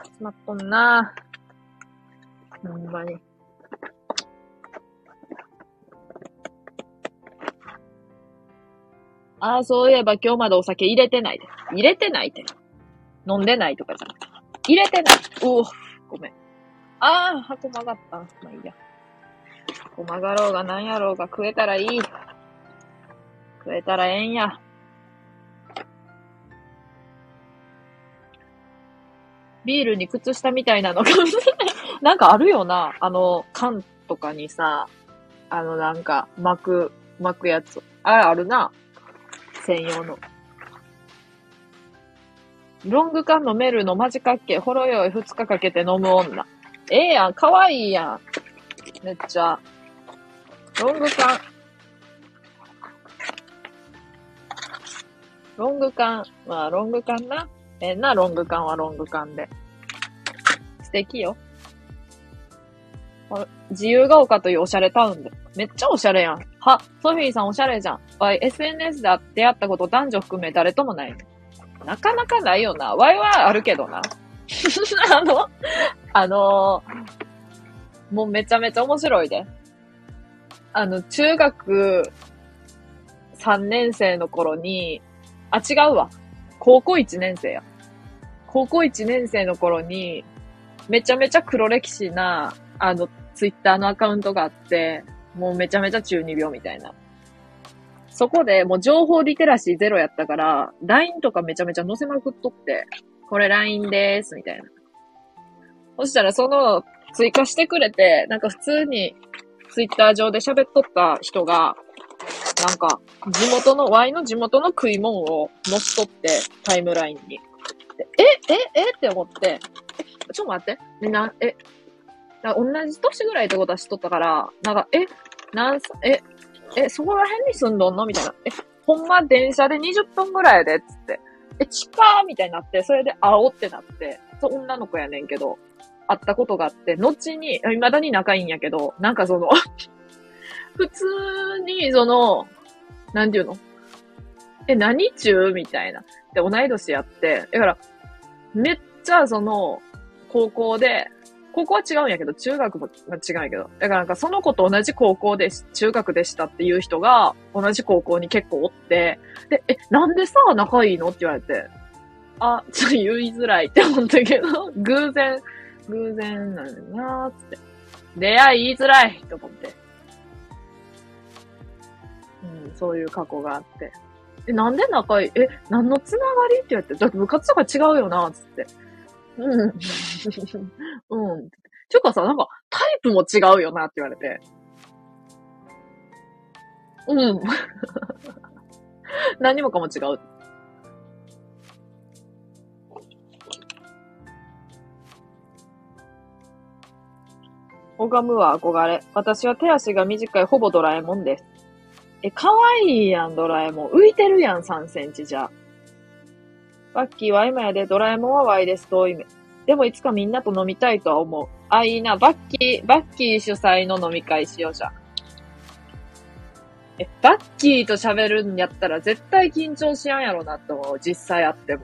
詰まっとんなほんまに。ああ、そういえば今日までお酒入れてないで。入れてないって。飲んでないとかじゃなくて。入れてない。おお、ごめん。ああ、箱曲がった。まあいいや。箱曲がろうがなんやろうが食えたらいい。食えたらええんや。ビールに靴下みたいなのが [LAUGHS] なんかあるよな。あの、缶とかにさ、あの、なんか、巻く、巻くやつ。あれあるな。専用の。ロング缶飲めるのマジかっけ。ほろ酔い二日かけて飲む女。ええやん。かわいいやん。めっちゃ。ロング缶。ロング缶。まあ、ロング缶な。ええな、ロング缶はロング缶で。素敵よ。自由が丘というおしゃれタウンで。めっちゃおしゃれやん。は、ソフィーさんおしゃれじゃん。わい、SNS で出会ったこと男女含め誰ともないなかなかないよな。ワイはあるけどな。[LAUGHS] あの、あのー、もうめちゃめちゃ面白いで。あの、中学3年生の頃に、あ、違うわ。高校1年生や。高校1年生の頃に、めちゃめちゃ黒歴史な、あの、ツイッターのアカウントがあって、もうめちゃめちゃ中二病みたいな。そこでもう情報リテラシーゼロやったから、LINE とかめちゃめちゃ載せまくっとって、これ LINE でーす、みたいな。そしたらその追加してくれて、なんか普通にツイッター上で喋っとった人が、なんか、地元の、Y の地元の食い物を載っとって、タイムラインに。え、え、え？って思って、ちょっと待って。みんな、え、同じ年ぐらいってことは知っとったから、なんか、え、なんす、え、え、そこら辺に住んどんの？みたいな。え、ほんま電車で20分ぐらいでつって。え、近ーみたいになって、それで会おうってなって、そう、女の子やねんけど、会ったことがあって、後に、未だに仲いいんやけど、なんかその [LAUGHS] 普通に、その、なんていうの？え、何中？みたいな。で、同い年やって、だから、めっちゃその、高校で、高校は違うんやけど、中学も違うんやけど。だからなんかその子と同じ高校で、中学でしたっていう人が、同じ高校に結構おって、で、え、なんでさ、仲いいのって言われて、あ、ちょっと言いづらいって思ったけど、[LAUGHS] 偶然、偶然なんだなーって。出会い言いづらいと思って。うん、そういう過去があって。え、なんで仲いい？え、何のつながり？って言われて、だって部活とか違うよな、つって。うん。うん。ちょかさ、なんか、タイプも違うよなって言われて。うん。[LAUGHS] 何もかも違う。拝むは憧れ。私は手足が短いほぼドラえもんです。え、かわいいやん、ドラえもん。浮いてるやん、3センチじゃ。バッキーは今やで、ドラえもんはワイです、遠い目。でもいつかみんなと飲みたいとは思う。あ、いいな。バッキー、バッキー主催の飲み会しようじゃん。え、バッキーと喋るんやったら絶対緊張しやんやろなって思う。実際あっても。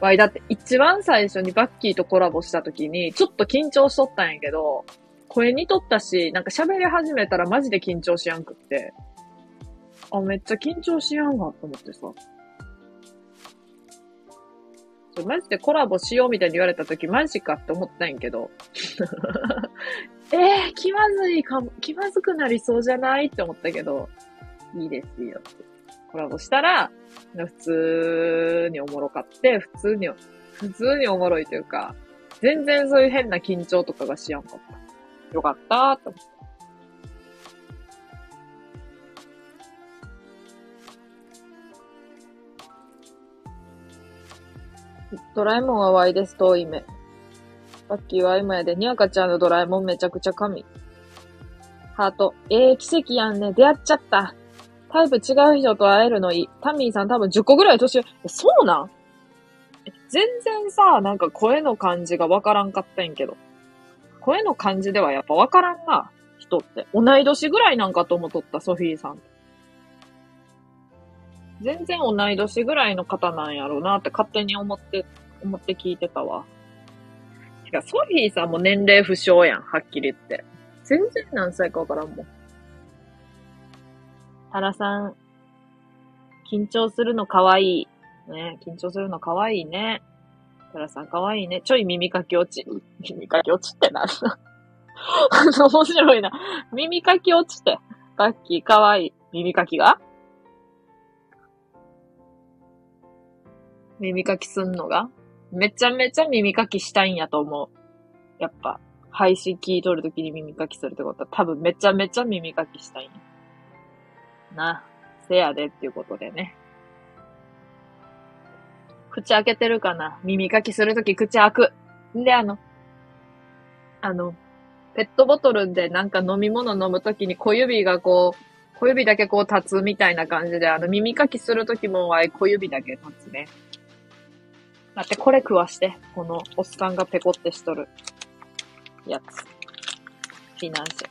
わい、だって一番最初にバッキーとコラボした時に、ちょっと緊張しとったんやけど、声にとったし、なんか喋り始めたらマジで緊張しやんくって。あ、めっちゃ緊張しやんわと思ってさ。マジでコラボしようみたいに言われた時、マジかって思ったんやけど。[LAUGHS] えー、気まずいかも、気まずくなりそうじゃないって思ったけど、いいですよって。コラボしたら、普通におもろかって、普通に、普通におもろいというか、全然そういう変な緊張とかがしやんかった。よかったーって思っドラえもんはワイです、遠い目。バッキーは今やで、にわかちゃんのドラえもんめちゃくちゃ神。ハート。ええー、奇跡やんね。出会っちゃった。タイプ違う人と会えるのいい。タミーさん多分10個ぐらい年上。そうなん？全然さ、なんか声の感じがわからんかったんやけど。声の感じではやっぱわからんな。人って。同い年ぐらいなんかと思っとった、ソフィーさん。全然同い年ぐらいの方なんやろうなって勝手に思って、思って聞いてたわ。てか、ソフィーさんも年齢不詳やん、はっきり言って。全然何歳かわからんもん。原さん、緊張するのかわいい。ね、緊張するのかわいいね。原さんかわいいね。ちょい耳かき落ち。耳かき落ちってな [LAUGHS] 面白いな。耳かき落ちて。バッキーかわいい。耳かきが？耳かきすんのが？めちゃめちゃ耳かきしたいんやと思う。やっぱ。配信聞いとるときに耳かきするってことは多分めちゃめちゃ耳かきしたいんやな。せやでっていうことでね。口開けてるかな？耳かきするとき口開く。んで、あの、あの、ペットボトルでなんか飲み物飲むときに小指がこう、小指だけこう立つみたいな感じで、あの耳かきするときもあい小指だけ立つね。待って、これ食わして。このおっさんがペコってしとる。やつ。フィナンシェ。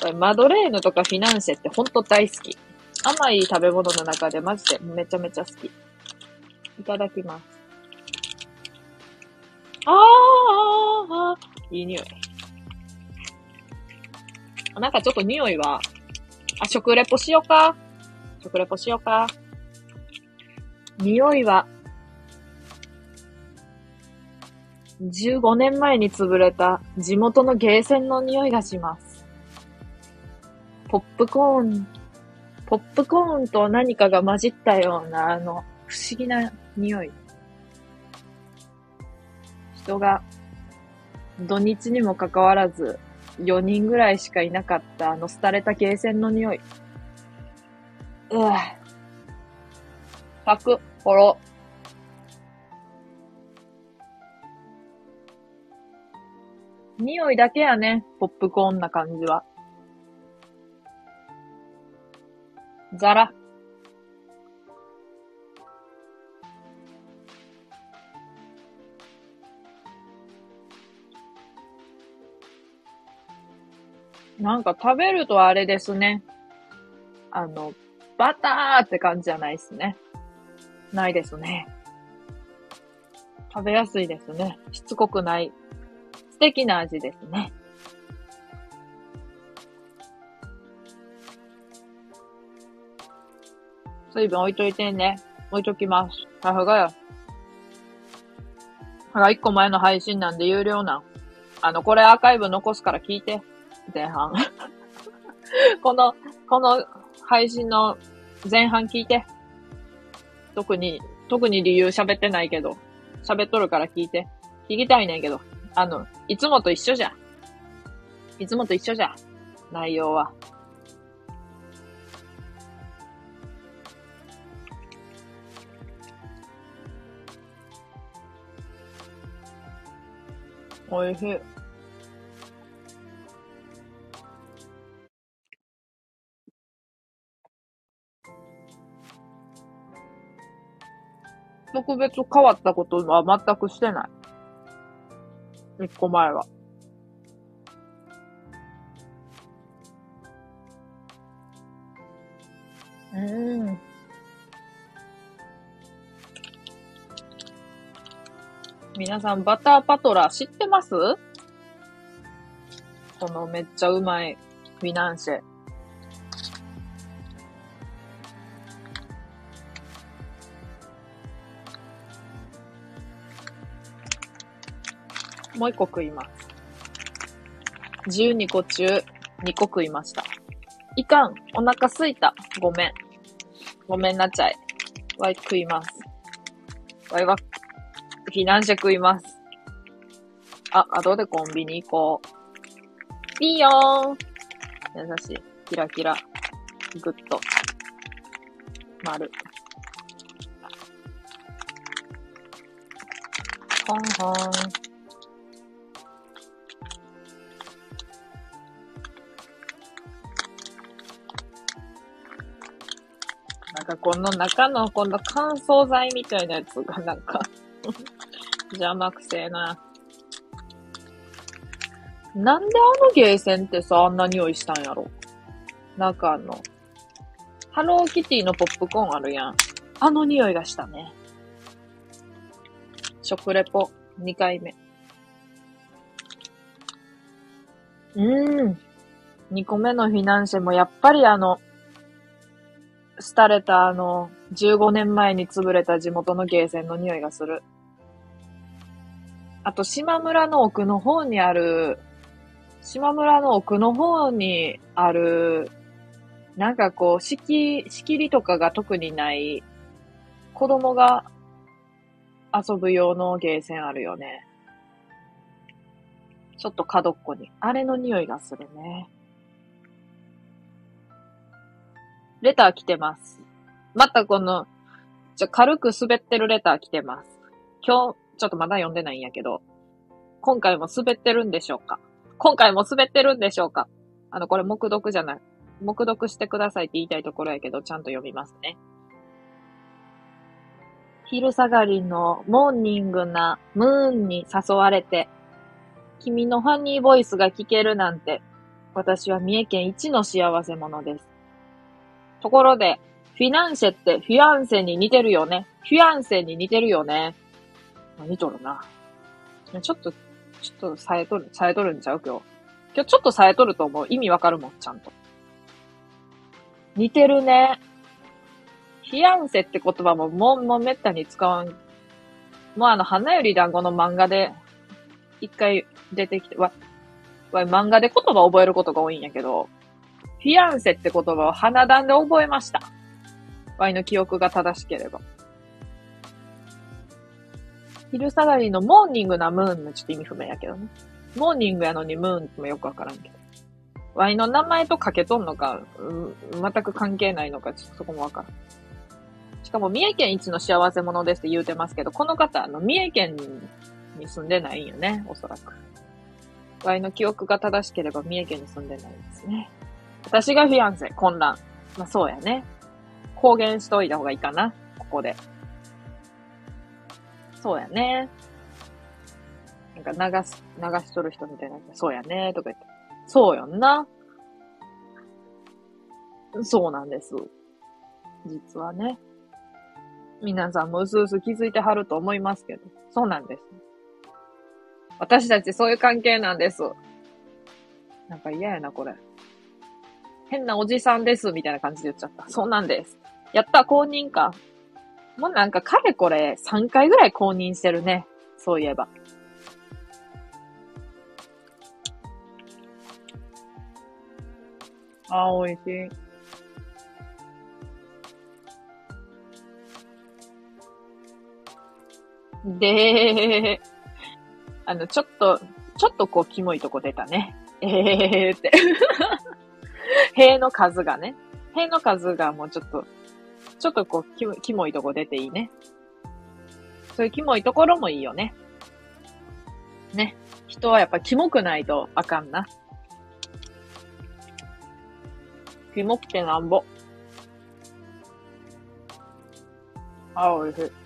これマドレーヌとかフィナンシェってほんと大好き。甘い食べ物の中でマジでめちゃめちゃ好き。いただきます。あーあー、いい匂い。なんかちょっと匂いは、あ、食レポしようか。食レポしようか。匂いは、15年前に潰れた地元のゲーセンの匂いがします。ポップコーン、ポップコーンと何かが混じったような、あの、不思議な匂い。人が、土日にもかかわらず、4人ぐらいしかいなかったあの廃れたゲーセンの匂い。うわ。パク、ほろ。匂いだけやね、ポップコーンな感じは。ザラ。なんか食べるとあれですね。あの、バターって感じじゃないですね。ないですね。食べやすいですね。しつこくない敵な味ですね。水分置いといてね。置いときます。さすがよ。はが、一個前の配信なんで有料なん。あの、これアーカイブ残すから聞いて。前半。[LAUGHS] この、この配信の前半聞いて。特に、特に理由喋ってないけど、喋っとるから聞いて。聞きたいねんけど。あの、いつもと一緒じゃ。いつもと一緒じゃ。内容は。おいしい。特別変わったことは全くしてない。一個前は。うん。皆さん、バターパトラ知ってます？このめっちゃうまいフィナンシェ。もう一個食います。12個中2個食いました。いかん。お腹すいた。ごめん。ごめんなちゃい。わい食います。わいは、避難者食います。あ、後でコンビニ行こう。いいよー優しい。キラキラ。グッと。丸。ほんほん。かこの中のこの乾燥剤みたいなやつがなんか [LAUGHS] 邪魔くせえな。なんであのゲーセンってさ、あんな匂いしたんやろなんかあの、ハローキティのポップコーンあるやん。あの匂いがしたね。食レポ2回目。うーん。2個目のフィナンシェもやっぱりあの、廃れたあの、15年前に潰れた地元のゲーセンの匂いがする。あと、島村の奥の方にある、島村の奥の方にある、なんかこう、敷、仕切りとかが特にない、子供が遊ぶ用のゲーセンあるよね。ちょっと角っこに。あれの匂いがするね。レター来てます。またこの、じゃ、軽く滑ってるレター来てます。今日、ちょっとまだ読んでないんやけど、今回も滑ってるんでしょうか？今回も滑ってるんでしょうか？あの、これ、目読じゃない。目読してくださいって言いたいところやけど、ちゃんと読みますね。昼下がりのモーニングなムーンに誘われて、君のハニーボイスが聞けるなんて、私は三重県一の幸せ者です。ところで、フィナンシェってフィアンセに似てるよね。フィアンセに似てるよね。似とるな。ちょっと、ちょっと冴えとる、冴えとるんちゃう今日。今日ちょっと冴えとると思う。意味わかるもん、ちゃんと。似てるね。フィアンセって言葉ももう、もうめったに使わん。もうあの、花より団子の漫画で、一回出てきて、わ、わ、漫画で言葉覚えることが多いんやけど、フィアンセって言葉を花壇で覚えました。ワイの記憶が正しければ。昼下がりのモーニングなムーンのちょっと意味不明やけどね。モーニングやのにムーンってもよくわからんけど。ワイの名前とかけとんのか、うん全く関係ないのか、ちょっとそこもわからん。しかも三重県一の幸せ者ですって言うてますけど、この方、あの、三重県に住んでないんよね、おそらく。ワイの記憶が正しければ三重県に住んでないんですね。私がフィアンセ、混乱。まあそうやね。公言しといた方がいいかな、ここで。そうやね。なんか流す、流しとる人みたいな。そうやね、とか言って。そうよんな。そうなんです。実はね。皆さんもうすうす気づいてはると思いますけど、そうなんです。私たちそういう関係なんです。なんか嫌やな、これ。変なおじさんです、みたいな感じで言っちゃった。そうなんです。やった、公認か。もうなんか、かれこれ、3回ぐらい公認してるね。そういえば。あ、美味しい。で、あの、ちょっと、ちょっとこう、キモいとこ出たね。えーって。[LAUGHS] 塀の数がね。塀の数がもうちょっと、ちょっとこう、キモキモいとこ出ていいね。そういうキモいところもいいよね。ね。人はやっぱキモくないとあかんな。キモくてなんぼ。あ、おいしい。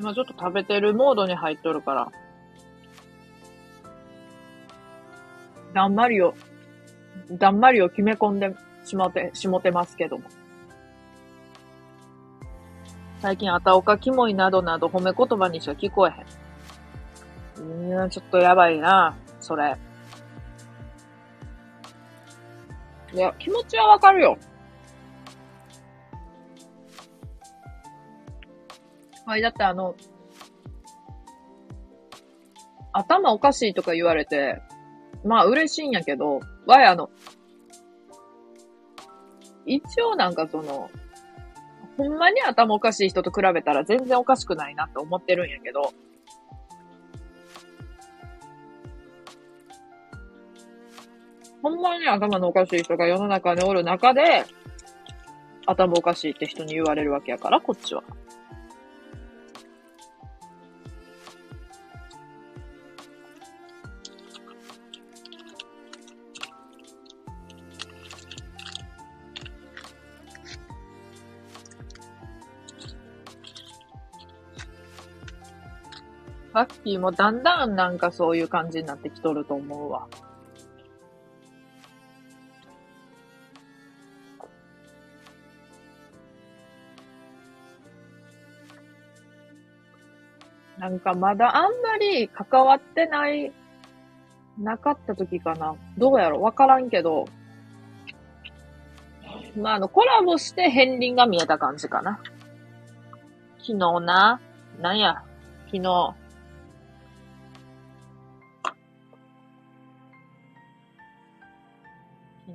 今ちょっと食べてるモードに入っとるから。だんまりを、だんまりを決め込んでしまって、しもてますけども。最近、あたおかキモいなどなど褒め言葉にしか聞こえへん。うん、ちょっとやばいな、それ。いや、気持ちはわかるよ。はい、だってあの、頭おかしいとか言われて、まあ嬉しいんやけど、わいあの、一応なんかその、ほんまに頭おかしい人と比べたら全然おかしくないなって思ってるんやけど、ほんまに頭のおかしい人が世の中におる中で、頭おかしいって人に言われるわけやから、こっちは。バッキーもだんだんなんかそういう感じになってきとると思うわ。なんかまだあんまり関わってないなかった時かな。どうやろわからんけど。まあ、あの、コラボして片鱗が見えた感じかな。昨日な、なんや、昨日。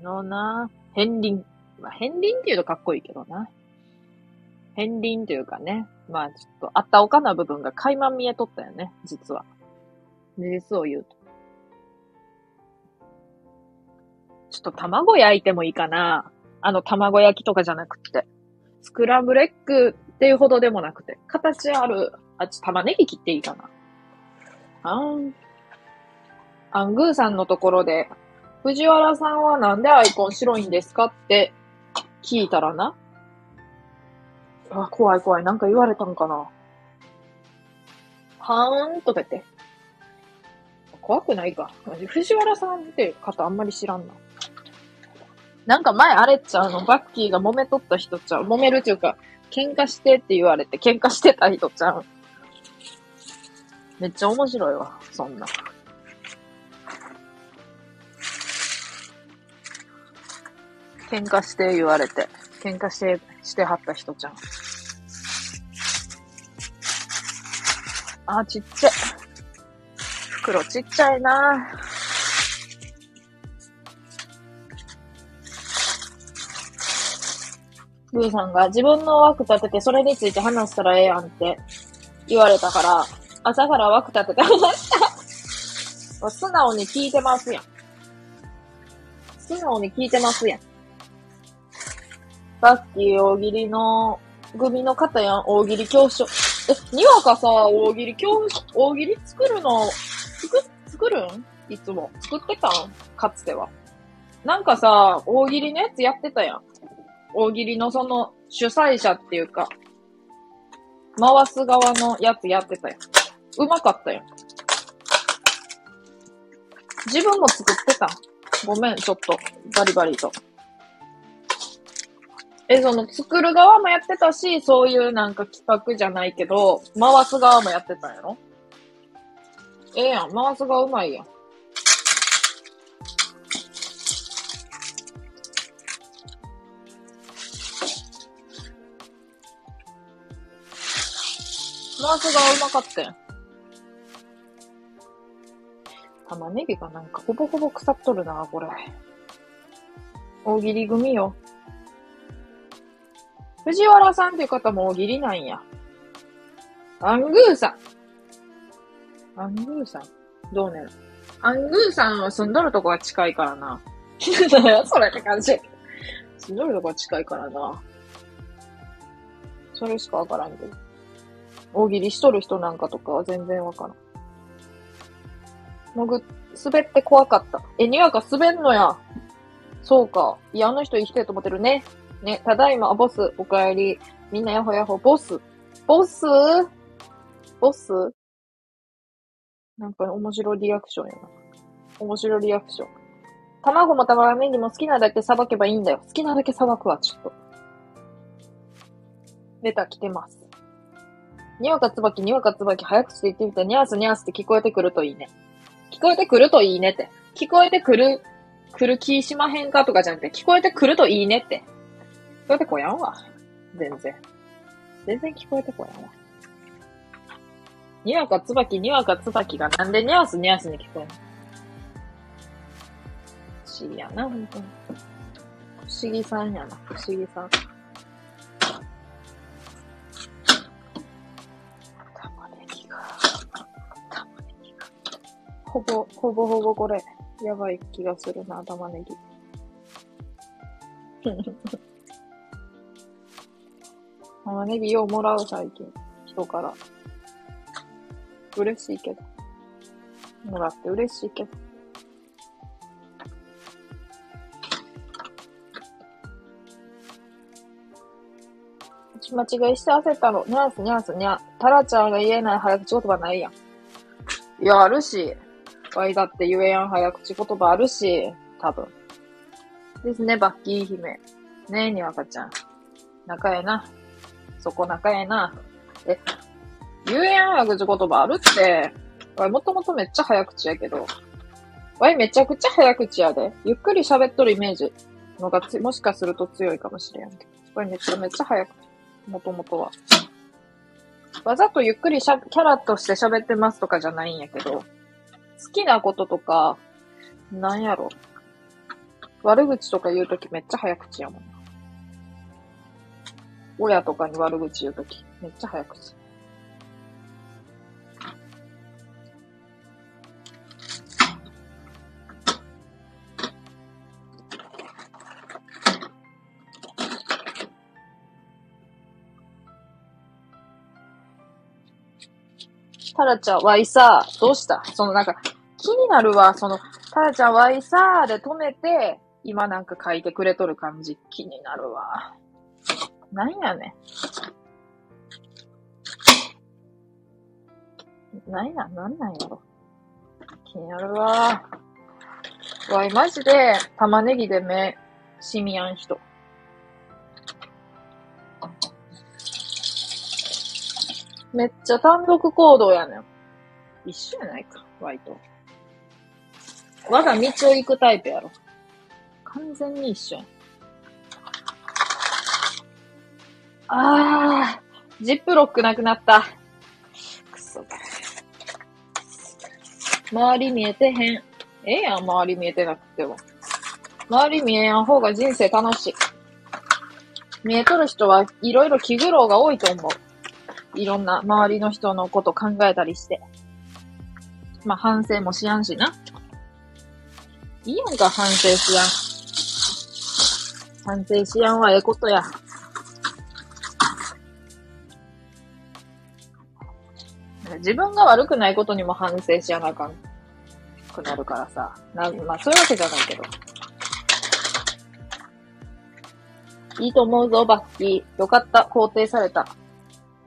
昨日な、片鱗。まあ、片鱗って言うとかっこいいけどな。片鱗というかね。まあ、ちょっと、あったおかな部分が垣間見えとったよね、実は。事実を言うと。ちょっと卵焼いてもいいかなあの卵焼きとかじゃなくて。スクランブルエッグっていうほどでもなくて。形ある、あ、ちょ、玉ねぎ切っていいかなあん。アングーさんのところで、藤原さんはなんでアイコン白いんですかって聞いたらな。あ、怖い怖い。なんか言われたんかな。はーんとか言って。怖くないか。藤原さんって方あんまり知らんな。なんか前あれっちゃうの、バッキーが揉めとった人ちゃう。揉めるっていうか、喧嘩してって言われて喧嘩してた人ちゃう。めっちゃ面白いわ、そんな。喧嘩して言われて、喧嘩して、してはった人ちゃん。あ、ちっちゃい。袋ちっちゃいなブーさんが自分の枠立ててそれについて話したらええやんって言われたから、朝から枠立てて話した。素直に聞いてますやん。素直に聞いてますやん。さっき大喜利の組の方やん、大喜利教書。え、にわかさ、大喜利教、大喜利作るの、作、作るん？いつも。作ってたん？かつては。なんかさ、大喜利のやつやってたやん。大喜利のその主催者っていうか、回す側のやつやってたやん。うまかったやん。自分も作ってたごめん、ちょっと、バリバリと。え、その、作る側もやってたし、そういうなんか企画じゃないけど、回す側もやってたんやろ？ええやん、回す側うまいやん。回す側うまかったやん。玉ねぎがなんかほぼほぼ腐っとるな、これ。大喜利組よ。藤原さんっていう方も大喜利なんや。アングーさん。アングーさん？どうねアングーさんは住んどるとこが近いからな。[LAUGHS] それって感じ。住んどるとこが近いからな。それしかわからんけど。大喜利しとる人なんかとかは全然わからん。もぐ、滑って怖かった。え、にわか滑んのや。そうか。いや、あの人生きてると思ってるね。ね、ただいま、ボス、お帰り。みんなやほやほ、ボス。ボス？ボス？なんか面白リアクションやな。面白リアクション。卵も玉ねぎも好きなだけさばけばいいんだよ。好きなだけさばくわ、ちょっと。レター来てます。にわかつばき、にわかつばき、早口で言ってみたにゃーすにゃーすって聞こえてくるといいね。聞こえてくるといいねって。聞こえてくる、来る気しまへんかとかじゃなくて、聞こえてくるといいねって。聞こえてこやんわ。全然。全然聞こえてこやんわ。にわかつばき、にわかつばきがなんでにゃーすにゃーすに聞こえんの？不思議やな、ほんとに。不思議さんやな、不思議さん。玉ねぎが、玉ねぎが。ほぼ、ほぼほぼこれ、やばい気がするな、玉ねぎ。玉ねぎようもらう最近。人から。嬉しいけど。もらって嬉しいけど。間違いして焦ったの。ニャースニャースニャー。タラちゃんが言えない早口言葉ないやん。いや、あるし。ワイだって言えやん早口言葉あるし。多分。ですね、バッキー姫。ねえ、にわかちゃん。仲ええな。そこ仲ええな。え、言えやん早口言葉あるって。もともとめっちゃ早口やけど。わいめちゃくちゃ早口やで。ゆっくり喋っとるイメージのがつもしかすると強いかもしれんけど。わいめちゃめちゃ早く、もともとは。わざとゆっくりしゃ、キャラとして喋ってますとかじゃないんやけど、好きなこととか、なんやろ。悪口とか言うときめっちゃ早口やもん。親とかに悪口言うとき、めっちゃ早口。タラちゃん、わいさ、どうした？そのなんか、気になるわ、その、タラちゃん、わいさで止めて、今なんか書いてくれとる感じ、気になるわ。なんやねん。なんや、なんなんやろ。気になるわ。わい、マジで、玉ねぎで目、しみやん人。めっちゃ単独行動やねん。一緒やないか、ワイと。我が道を行くタイプやろ。完全に一緒やん。あー、ジップロックなくなった。くそか。周り見えてへん。ええやん、周り見えてなくても。周り見えやん方が人生楽しい。見えとる人はいろいろ気苦労が多いと思う。いろんな周りの人のこと考えたりして。まあ、反省もしやんしな。いいやんか、反省しやん。反省しやんはええことや。自分が悪くないことにも反省しやなあかんくなるからさ。なまあ、そういうわけじゃないけど。いいと思うぞ、バッキー。よかった、肯定された。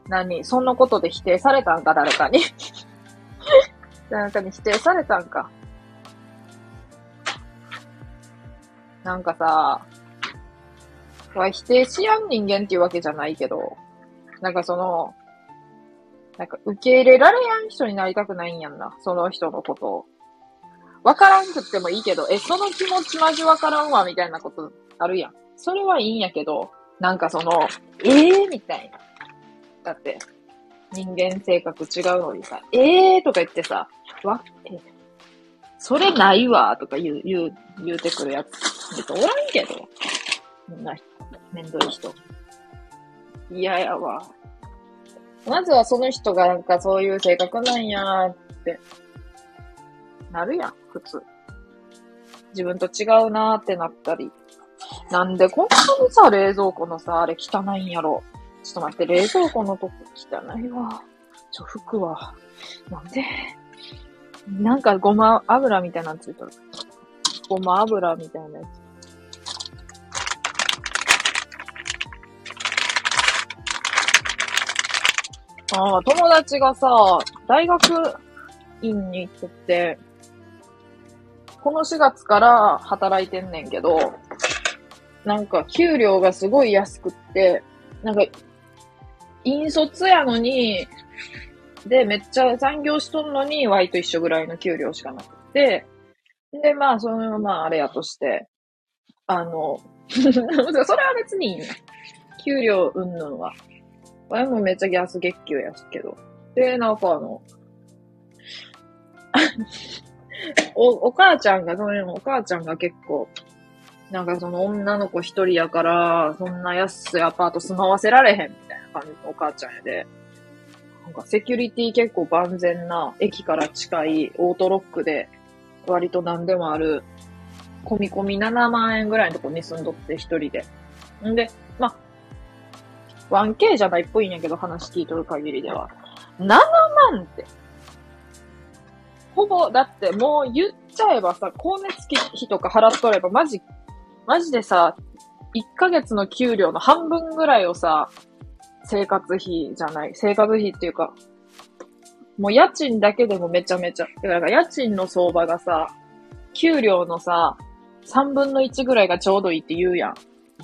何？そんなことで否定されたんか、誰かに [LAUGHS] 誰かに否定されたんか。なんかさ、否定しやん人間っていうわけじゃないけど、なんかその、なんか受け入れられやん人になりたくないんやんな。その人のことを。わからんくってもいいけど、え、その気持ちマジわからんわ、みたいなことあるやん。それはいいんやけど、なんかその、ええー、みたいな。だって、人間性格違うのにさ、ええー？とか言ってさ、わ、え、それないわとか言う、言う、言うてくるやつ、別におらんけど。みんな、めんどい人。嫌やわ。まずはその人がなんかそういう性格なんやーって、なるやん、普通。自分と違うなーってなったり。なんでこんなにさ、冷蔵庫のさ、あれ汚いんやろ。ちょっと待って、冷蔵庫のとこ汚いわ。ちょ、服は。なんで？なんかごま油みたいなのついてる。ごま油みたいなやつ。ああ、友達がさ、大学院に行ってて、この4月から働いてんねんけど、なんか給料がすごい安くって、なんか引率やのに、で、めっちゃ残業しとんのに、ワイと一緒ぐらいの給料しかなくて、で、まあ、その、まあ、あれやとして、あの、[LAUGHS] それは別にいいね。給料うんぬんは。ワイもめっちゃギャス月給やすけど。で、なんかあの、[LAUGHS] お、お母ちゃんが、そのお母ちゃんが結構、なんかその女の子一人やから、そんな安いアパート住まわせられへんみたいな感じのお母ちゃんやで。なんかセキュリティ結構万全な、駅から近いオートロックで、割と何でもある、込み込み7万円ぐらいのとこに住んどって一人で。んで、まあ、1K じゃないっぽいんやけど、話聞いとる限りでは。7万って。ほぼ、だってもう言っちゃえばさ、光熱費とか払っとればマジマジでさ、1ヶ月の給料の半分ぐらいをさ、生活費じゃない、生活費っていうか、もう家賃だけでもめちゃめちゃ、だから家賃の相場がさ、給料のさ、3分の1ぐらいがちょうどいいって言うやん。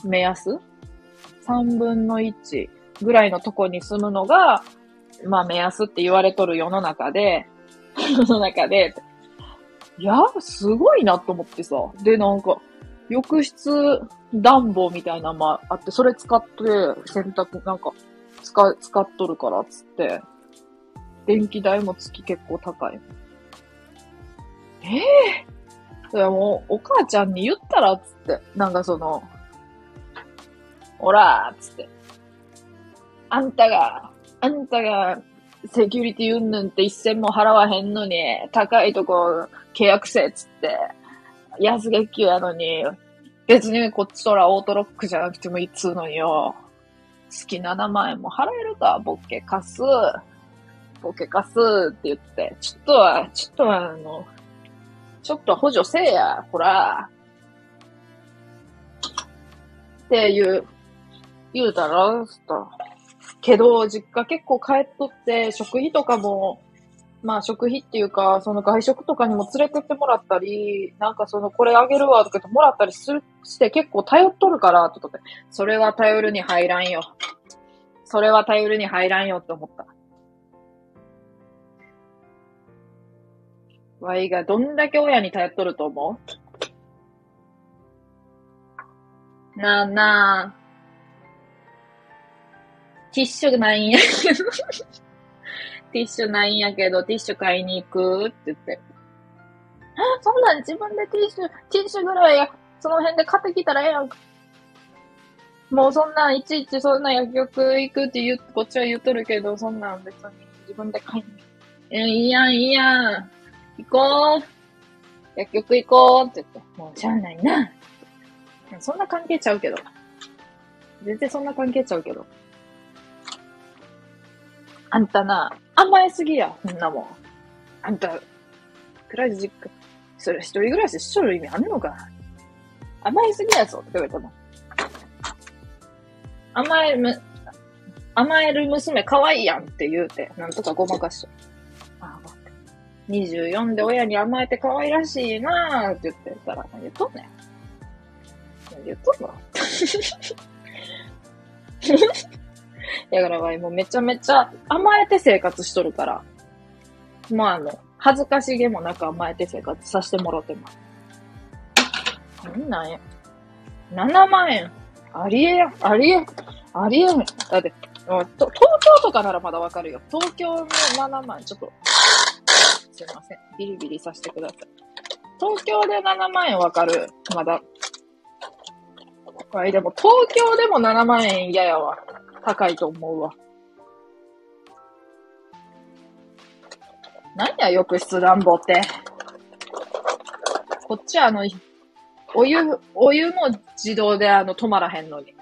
目安 ?3 分の1ぐらいのとこに住むのが、まあ目安って言われとる世の中で、世の中で、いや、すごいなと思ってさ。で、なんか、浴室暖房みたいなのもあって、それ使って洗濯なんか、使、使っとるからっつって、電気代も月結構高い。ええー、それもう、お母ちゃんに言ったらっつって、なんかその、ほらーっつって、あんたが、あんたが、セキュリティうんぬんって一銭も払わへんのに、高いとこ契約せっつって、安月給やのに、別にこっちとらオートロックじゃなくてもいいっつうのによ。月7万円も払えるか、ボケ貸す。ボケ貸すって言って、ちょっとは、ちょっとはあの、ちょっと補助せえや、ほら。っていう、言うたら、たけど、実家結構帰っとって、食費とかも、まあ食費っていうか、その外食とかにも連れてってもらったり、なんかそのこれあげるわとかもらったりする、して結構頼っとるから、とかって、それは頼るに入らんよ。それは頼るに入らんよって思った。わいがどんだけ親に頼っとると思う？なあなあ。ティッシュないんやけど [LAUGHS] ティッシュないんやけど、ティッシュ買いに行くって言って。あ、そんなん自分でティッシュ、ティッシュぐらいや、その辺で買ってきたらええやんか。もうそんなんいちいちそんな薬局行くって言う、こっちは言っとるけど、そんなん別に自分で買いに。え、いいやん、いいやん。行こう。薬局行こうって言って。もうしゃあないな。そんな関係ちゃうけど。全然そんな関係ちゃうけど。あんたな、甘えすぎや、こんなもん。あんた、クライ実家、それ一人暮らししとる意味あんのか？甘えすぎやぞ、って言われたも。甘えむ、甘える娘可愛いやんって言うて、なんとかごまかしと。ああ、24で親に甘えて可愛らしいなーって言ってたら、言っとんねん。言っとんの？[LAUGHS] だからわいもうめちゃめちゃ甘えて生活しとるから。まああの、恥ずかしげもなく甘えて生活させてもらってます。なんなんや。7万円。ありえや、ありえ、ありえん。だって、東京とかならまだわかるよ。東京の7万円、ちょっと、すいません。ビリビリさせてください。東京で7万円わかる。まだ。はい、でも東京でも7万円嫌やわ。高いと思うわ。何や、浴室暖房って。こっちはあの、お湯、お湯も自動であの止まらへんのに。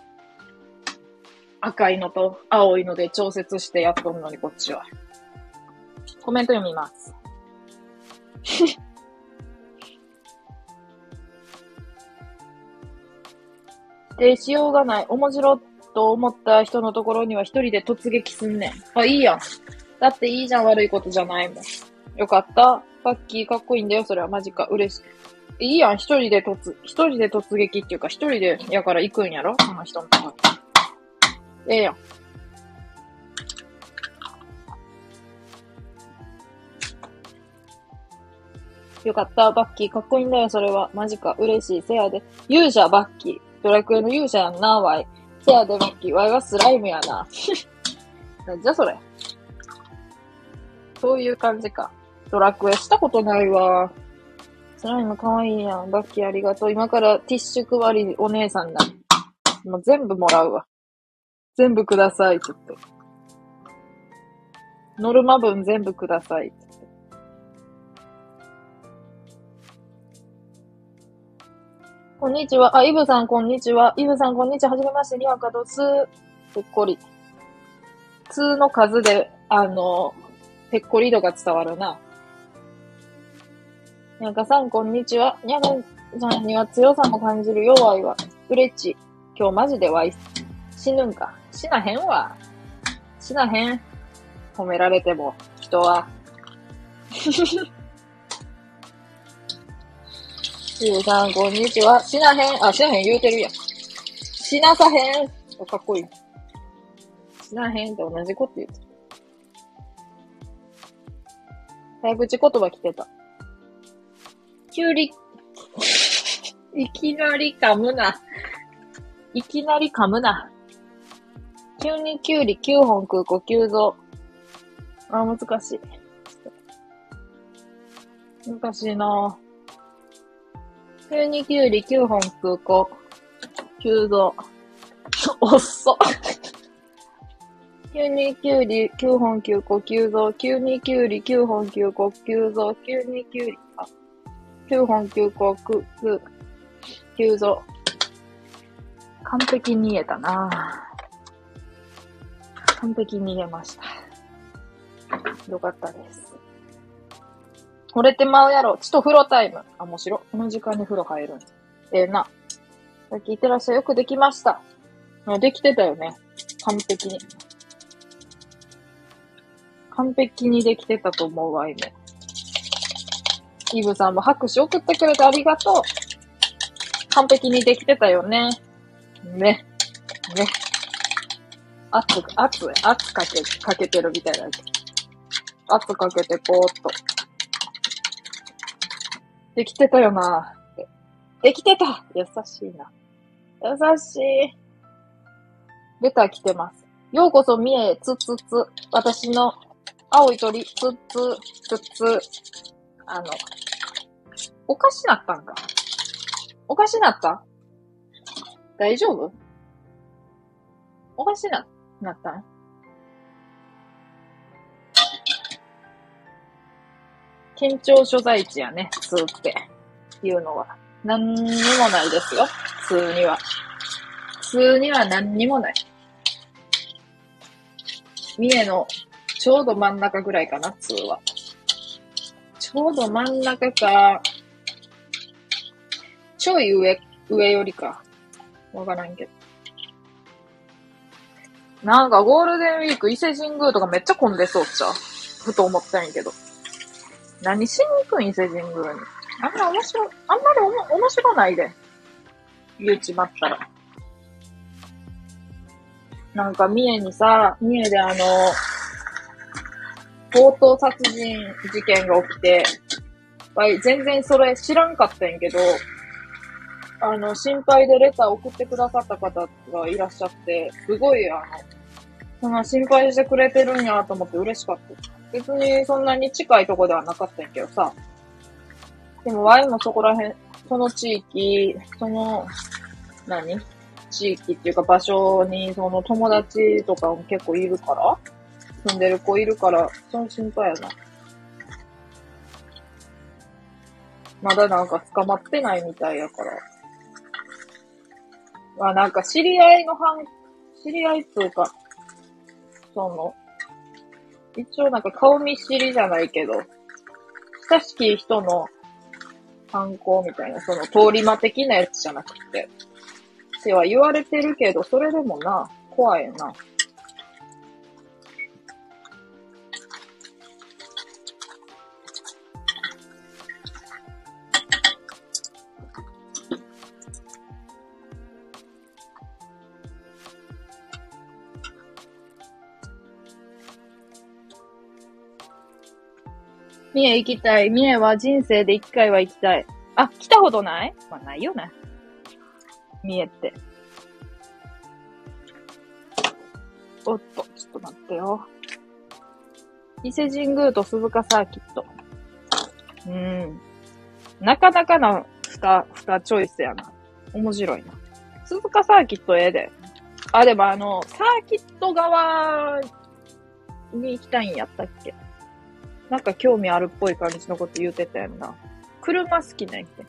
赤いのと青いので調節してやっとんのに、こっちは。コメント読みます。[LAUGHS] で、しようがない。面白と思った人のところには一人で突撃すんねん。あ、いいやん。だっていいじゃん、悪いことじゃないもん。よかった。パッキーかっこいいんだよ、それはマジか。嬉しい。いいやん、一人で突、一人で突撃っていうか、一人で、やから行くんやろその人のところ。ええやん。よかった。バッキーかっこいいんだよ、それは。マジか。嬉しい。せやで。勇者、バッキー。ドラクエの勇者やんな、わい。せやで、マッキー。わいはスライムやな。[LAUGHS] なんじゃそれ。そういう感じか。ドラクエしたことないわ。スライムかわいいやん。バッキーありがとう。今からティッシュ配りお姉さんだ。もう全部もらうわ。全部ください、ちょっと。ノルマ分全部ください。こんにちは。あ、イブさん、こんにちは。イブさん、こんにちは。はじめまして、にわかどつ。ぺっこり。つの数で、あの、ぺっこり度が伝わるな。にゃかさん、こんにちは。にゃかさんには強さも感じるよ、わいは。うれっち。今日マジでわい、死ぬんか。死なへんわ。死なへん。褒められても、人は。ゆうさん、こんにちは。死なへん。あ、死なへん言うてるやん。死なさへん。かっこいい。死なへんって同じこと言うてる。早口言葉来てた。きゅうり、いきなり噛むな。いきなり噛むな。急にきゅうり9本食う子急増。あ、難しい。難しいなぁ急にきゅうり9本食う子。急増。[LAUGHS] おっそ。急にきゅうり9本9個急増。急にきゅうり9本9個急増。急にきゅうり、あ、9本9個く、く、急増。完璧に言えたな完璧に言えました。よかったです。惚れてまうやろ。ちょっと風呂タイム。あ、面白。この時間に風呂入るんええー、な。さっき言ってらっしゃい。よくできました。できてたよね。完璧に。完璧にできてたと思うわ、今。イブさんも拍手送ってくれてありがとう。完璧にできてたよね。ね。ね。圧、圧、圧かけ、かけてるみたいな。圧かけてぽーっと。できてたよなできてた優しいな。優しい。レター来てます。ようこそ、みえ、つつつ。私の青い鳥、つつ、つつ。あの、おかしなったんかおかしなった？大丈夫？おかしな、なったん？県庁所在地やね、通っていうのは。何にもないですよ、普通には。普通には何にもない。三重のちょうど真ん中ぐらいかな、通は。ちょうど真ん中か、ちょい上、上よりか。わからんけど。なんかゴールデンウィーク伊勢神宮とかめっちゃ混んでそうっちゃ。ふと思ったんやけど。何しに行くん伊勢神宮に？あんま面白、あんまりおも面白ないで。言うちまったら。なんか三重にさ、三重であの、強盗殺人事件が起きて、全然それ知らんかったんやけど、あの、心配でレター送ってくださった方がいらっしゃって、すごい、あの、そんな心配してくれてるんやと思って嬉しかった。別にそんなに近いとこではなかったんやけどさ。でも、ワイもそこら辺、その地域、その、何？地域っていうか場所に、その友達とかも結構いるから住んでる子いるから、その心配やな。まだなんか捕まってないみたいやから。まあなんか知り合いの反、知り合いっていうか、その、一応なんか顔見知りじゃないけど、親しき人の参考みたいな、その通り魔的なやつじゃなくて、っては言われてるけど、それでもな、怖いな。三重行きたい。三重は人生で一回は行きたい。あ、来たことない？まあ、ないよね。三重って。おっと、ちょっと待ってよ。伊勢神宮と鈴鹿サーキット。うん。なかなかな二、二チョイスやな。面白いな。鈴鹿サーキットええで。あ、でもあの、サーキット側に行きたいんやったっけ？なんか興味あるっぽい感じのこと言うてたやんな。車好きなんやって。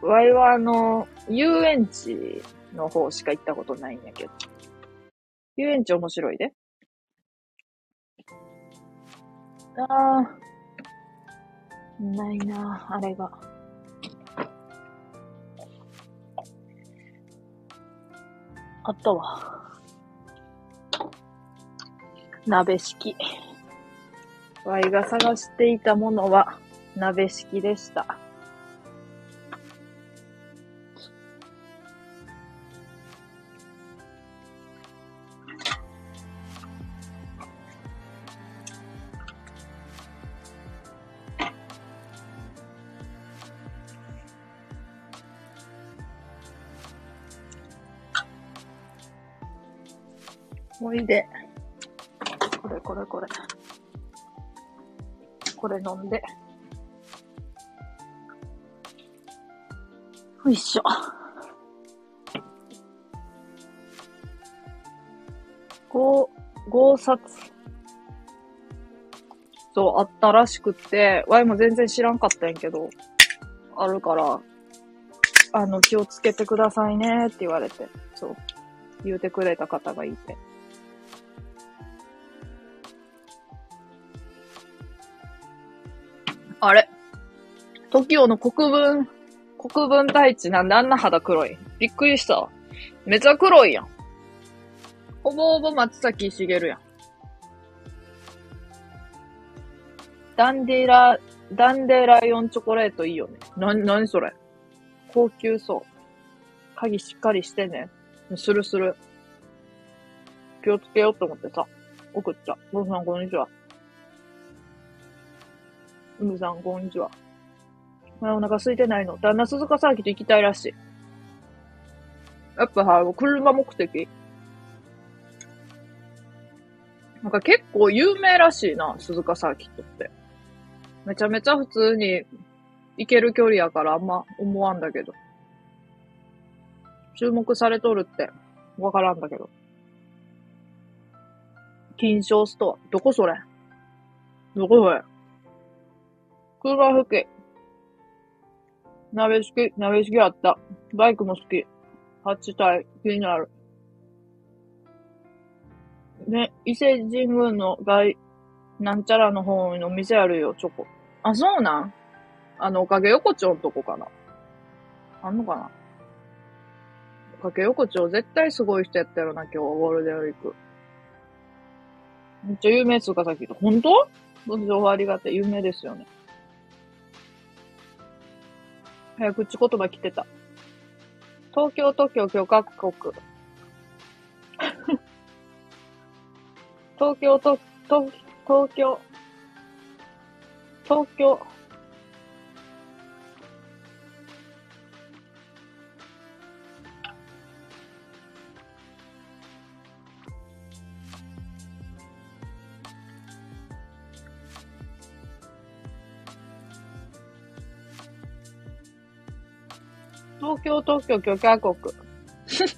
わいはあの、遊園地の方しか行ったことないんやけど。遊園地面白いで。ああ。ないなあれが。あったわ。鍋敷。ワイが探していたものは鍋敷きでした。おいで。これこれこれ。これ飲んで。よいしょ。ご、合札。そう、あったらしくって、ワイも全然知らんかったんやけど、あるから、あの、気をつけてくださいねって言われて、そう、言うてくれた方がいて。あれ ?TOKIO の国分、国分太一なんであんな肌黒いびっくりしたわ。めちゃ黒いやん。ほぼほぼ松崎しげるやん。ダンデラ、ダンデライオンチョコレートいいよね。な、なにそれ高級そう。鍵しっかりしてね。するする。気をつけようと思ってさ、送った。ボさんこんにちは。うむさん。こん。にちは。お腹空いてないの。旦那鈴鹿サーキット行きたいらしい。やっぱは、車目的なん。か結構有名らしいな、鈴鹿サーキットって。めちゃめちゃ普通に行ける距離やからあん。ま思わん。だけど。注目されとるってわからん。だけど。金賞ストア。どこそれどこそれ車好き。鍋好き、鍋好きあった。バイクも好き。8体、気になる。ね、伊勢神宮の外、なんちゃらの方の店あるよ、チョコ。あ、そうなん？あの、おかげ横丁のとこかな。あんのかな？おかげ横丁絶対すごい人やったやろな、今日、ゴールデンウィーク。めっちゃ有名っすか、さっき。本当？ご情報ありがたい。有名ですよね。早口言葉来てた。東京、[LAUGHS] 東京、今日各国。東京、と、と、東京、東京、京、東京、許可国。[LAUGHS]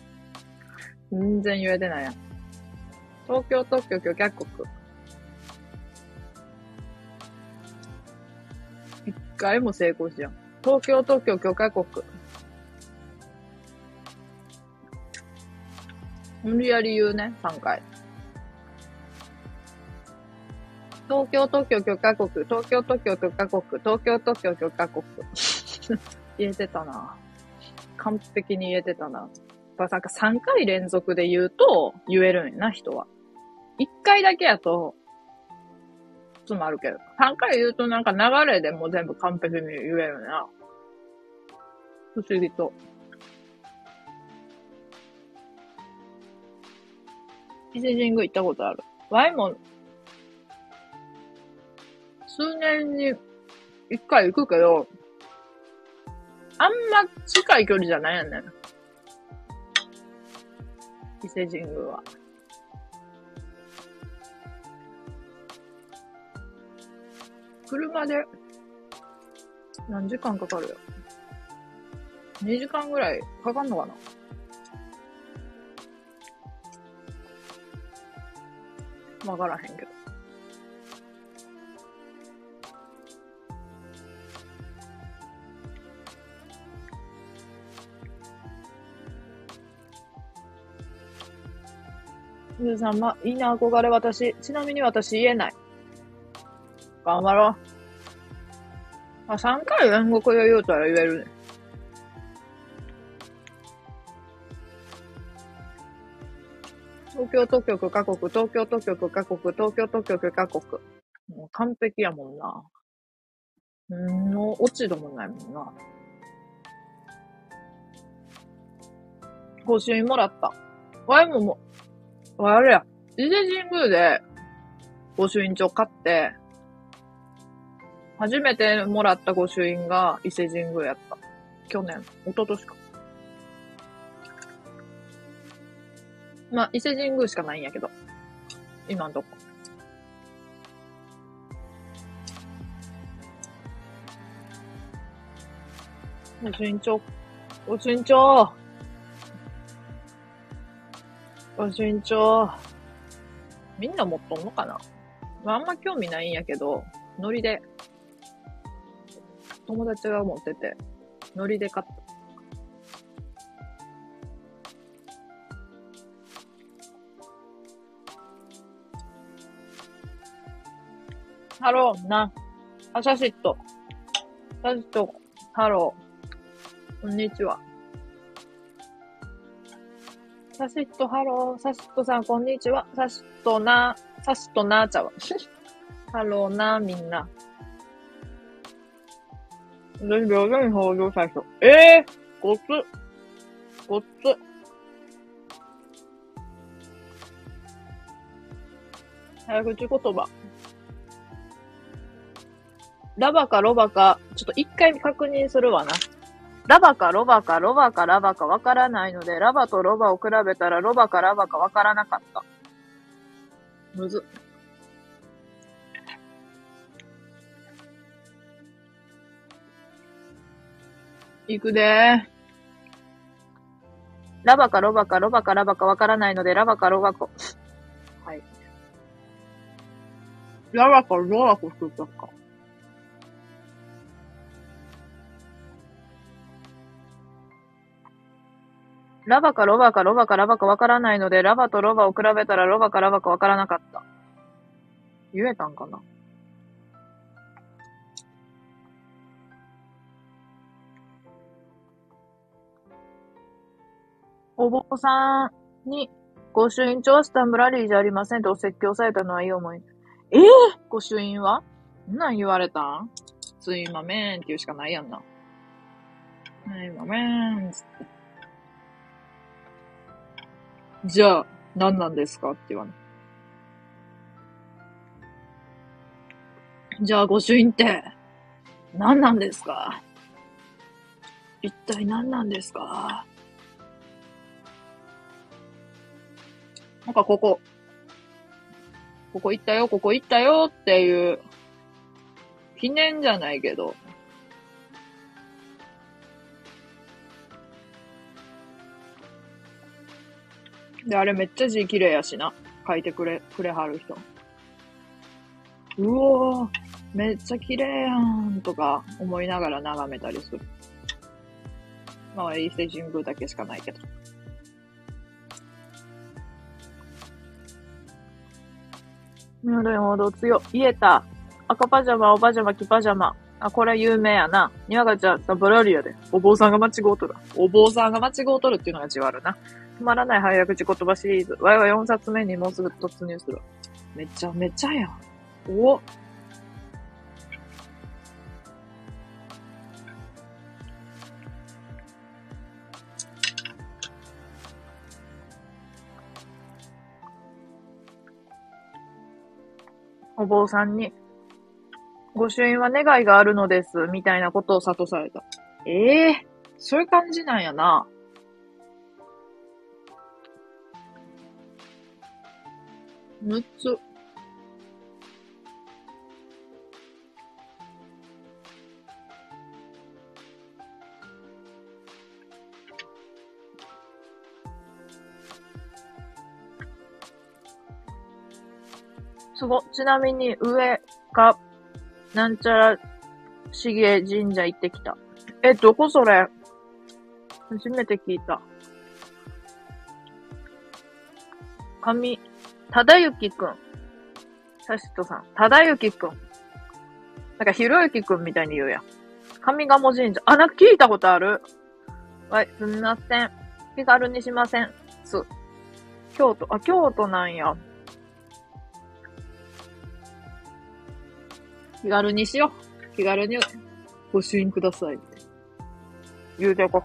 全然言えてないやん。東京、東京、許可国。一回も成功しやん。東京、東京、許可国。無理やり言うね、3回。東京、東京、許可国。東京、東京、許可国。東京、東京、許可国。[LAUGHS] 言えてたな。完璧に言えてたな。やっぱなんか3回連続で言うと言えるんやな、人は。1回だけやと、詰まるけど。3回言うとなんか流れでも全部完璧に言えるな。不思議と。伊勢神宮行ったことある。ワイも、数年に一回行くけど、あんま近い距離じゃないよね。伊勢神宮は。車で何時間かかるよ。2時間ぐらいかかんのかなわからへんけど。ゆうさん、ま、いいな、憧れ私。ちなみに私言えない。頑張ろう。あ、3回煉獄で言うたら言えるね。東京特許許可国、東京特許許可国、東京特許許可国。もう完璧やもんな。んの、落ち度もないもんな。御朱印もらった。わいもも、あれや、伊勢神宮で御朱印帳買って、初めてもらった御朱印が伊勢神宮やった。去年、一昨年か。まあ、伊勢神宮しかないんやけど。今んとこ。ご身長。ご身長。ご身長。みんな持っとんのかな？まあ、あんま興味ないんやけど、ノリで、友達が持ってて、ノリで買った。ハローな。あ、シャシット。アシャシット、ハロー。こんにちは。サシット、ハロー。サシットさん、こんにちは。サシットな、サシットなーちゃわ。[LAUGHS] ハローな、みんな。私、秒々に登場最初。ええー、ごつ。ごつ。早口言葉。ラバかロバか、ちょっと一回確認するわな。ラバかロバかロバかラバかわからないので、ラバとロバを比べたらロバかラバかわからなかった。むず。いくでー。ラバかロバかロバかラバかわからないので、ラバかロバか。はい。ラバかロバかするか。ラバかロバかロバかラバかわからないので、ラバとロバを比べたらロバかラバかわからなかった。言えたんかな？お坊さんに、御朱印帳はスタンブラリーじゃありませんとお説教されたのはいい思い。ええー、御朱印は？何言われたん？すいまめんって言うしかないやんな。すいまめんって。じゃあ、何なんですか？って言わない。じゃあ、御朱印って、何なんですか？一体何なんですか？なんかここ、ここ行ったよ、ここ行ったよっていう、記念じゃないけど、で、あれめっちゃ字綺麗やしな。書いてくれ、くれはる人。うおー、めっちゃ綺麗やんとか思いながら眺めたりする。まあ、伊勢神宮だけしかないけど。なるほど、強。言えた。赤パジャマ、おパジャマ、黄パジャマ。あ、これ有名やな。にわがちゃん、サブラリアで。お坊さんが間違うとる。お坊さんが間違うとるっていうのがじわるな。止まらない早口言葉シリーズ。わいは4冊目にもうすぐ突入する。めちゃめちゃやん。おお坊さんに、御朱印は願いがあるのです、みたいなことを諭された。ええー、そういう感じなんやな。6つ。すご。ちなみに上か、なんちゃら、しげ神社行ってきた。え、どこそれ？初めて聞いた。神、ただゆきくん。サシトさん。ただゆきくん。なんか、ひろゆきくんみたいに言うやん。上賀茂神社。あ、なんか聞いたことある。はい、すみません。気軽にしません。す。京都。あ、京都なんや。気軽にしよう。気軽にご朱印ください。言うてこ。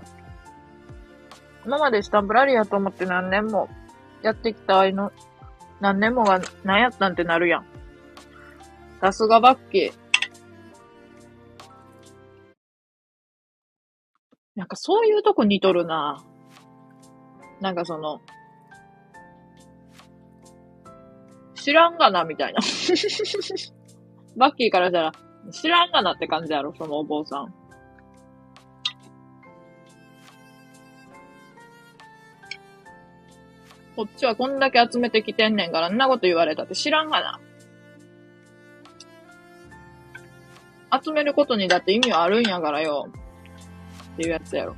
今までスタンプラリーやと思って何年もやってきた愛の何年もが何やったんってなるやん。さすがバッキー。なんかそういうとこ似とるななんかその、知らんがな、みたいな。[LAUGHS] バッキーからしたら、知らんがなって感じやろ、そのお坊さん。こっちはこんだけ集めてきてんねんから、んなこと言われたって知らんがな。集めることにだって意味はあるんやからよ。っていうやつやろ。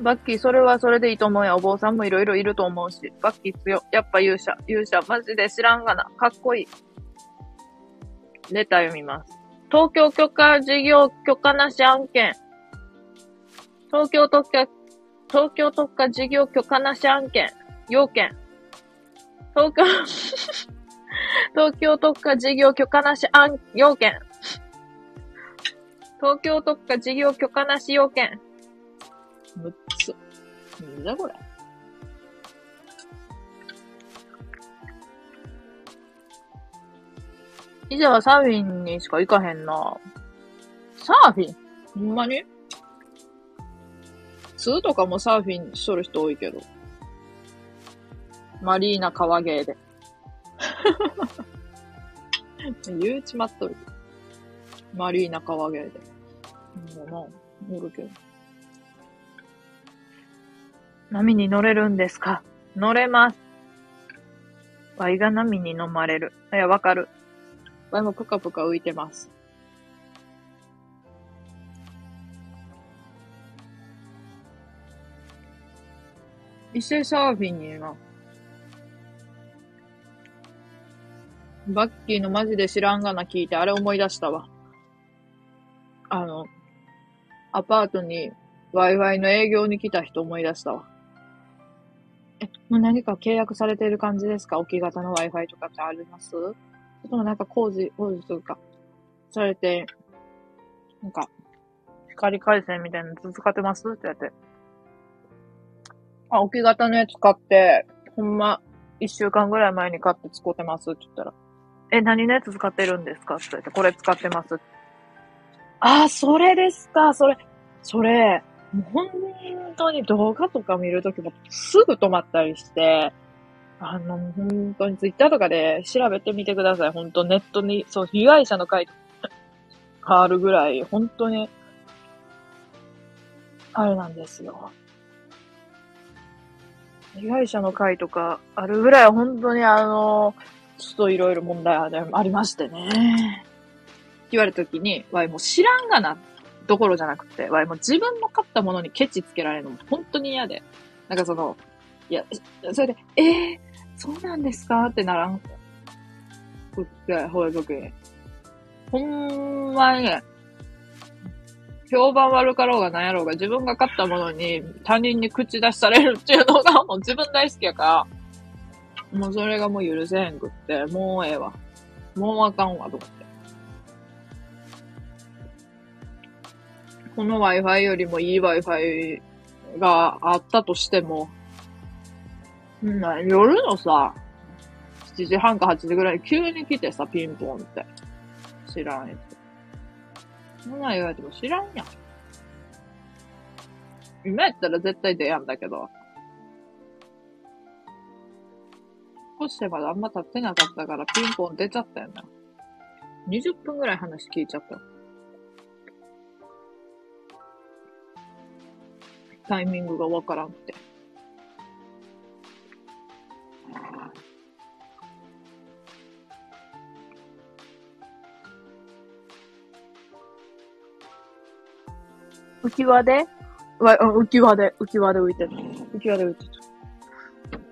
バッキー、それはそれでいいと思うや。お坊さんもいろいろいると思うし。バッキー強。やっぱ勇者。勇者。マジで知らんがな。かっこいい。レター読みます。東京許可事業許可なし案件。東京特許、東京特化事業許可なし案件。要件。東京 [LAUGHS] 東京特化事業許可なし案、要件。東京特化事業許可なし要件。むっつ。なんだこれ。以前はサーフィンにしか行かへんな。サーフィン？ほんまに？2とかもサーフィンしとる人多いけど。マリーナ川芸で。[LAUGHS] 言うちまっとる。マリーナ川芸で。もうな、おるけど。波に乗れるんですか？乗れます。ワイが波に飲まれる。いや、わかる。ワイもぷかぷか浮いてます。伊勢サーフィンにな。バッキーのマジで知らんがな聞いて、あれ思い出したわ。あの、アパートに Wi-Fi の営業に来た人思い出したわ。え、もう何か契約されている感じですか？置き型の Wi-Fi とかってあります？それともなんか工事、工事とか、されて、なんか、光回線みたいなの使ってますって言って。あ、置き型のやつ買って、ほんま、一週間ぐらい前に買って使ってますって言ったら、え、何のやつ使ってるんですか？って言って、これ使ってます。あ、それですか、それ、それ、もう本当に動画とか見るときもすぐ止まったりして、あの、本当にツイッターとかで調べてみてください。本当ネットに、そう、被害者の会変わるぐらい、本当に、あれなんですよ。被害者の会とかあるぐらい、本当にあの、ちょっといろいろ問題ありましてね。言われたときに、わいもう知らんがなどころじゃなくて、わいもう自分の買ったものにケチつけられるのも本当に嫌で。なんかその、いや、それで、えー、そうなんですか？ってならん。こっちが、ほうとき。ほんまにね、評判悪かろうがなんやろうが自分が買ったものに他人に口出しされるっていうのがもう自分大好きやから、もうそれがもう許せへんくって、もうええわ。もうあかんわ、と思って。この Wi-Fi よりもいい Wi-Fi があったとしても、ん夜のさ、7時半か8時ぐらい急に来てさ、ピンポンって。知らんやつ。そんな言われても知らんやん。今やったら絶対出やんだけど。少してまだあんま経ってなかったからピンポン出ちゃったよな。20分ぐらい話聞いちゃった。タイミングがわからんくて。浮き輪で？わ、浮き輪で、浮き輪で浮いてる。浮き輪で浮いてる。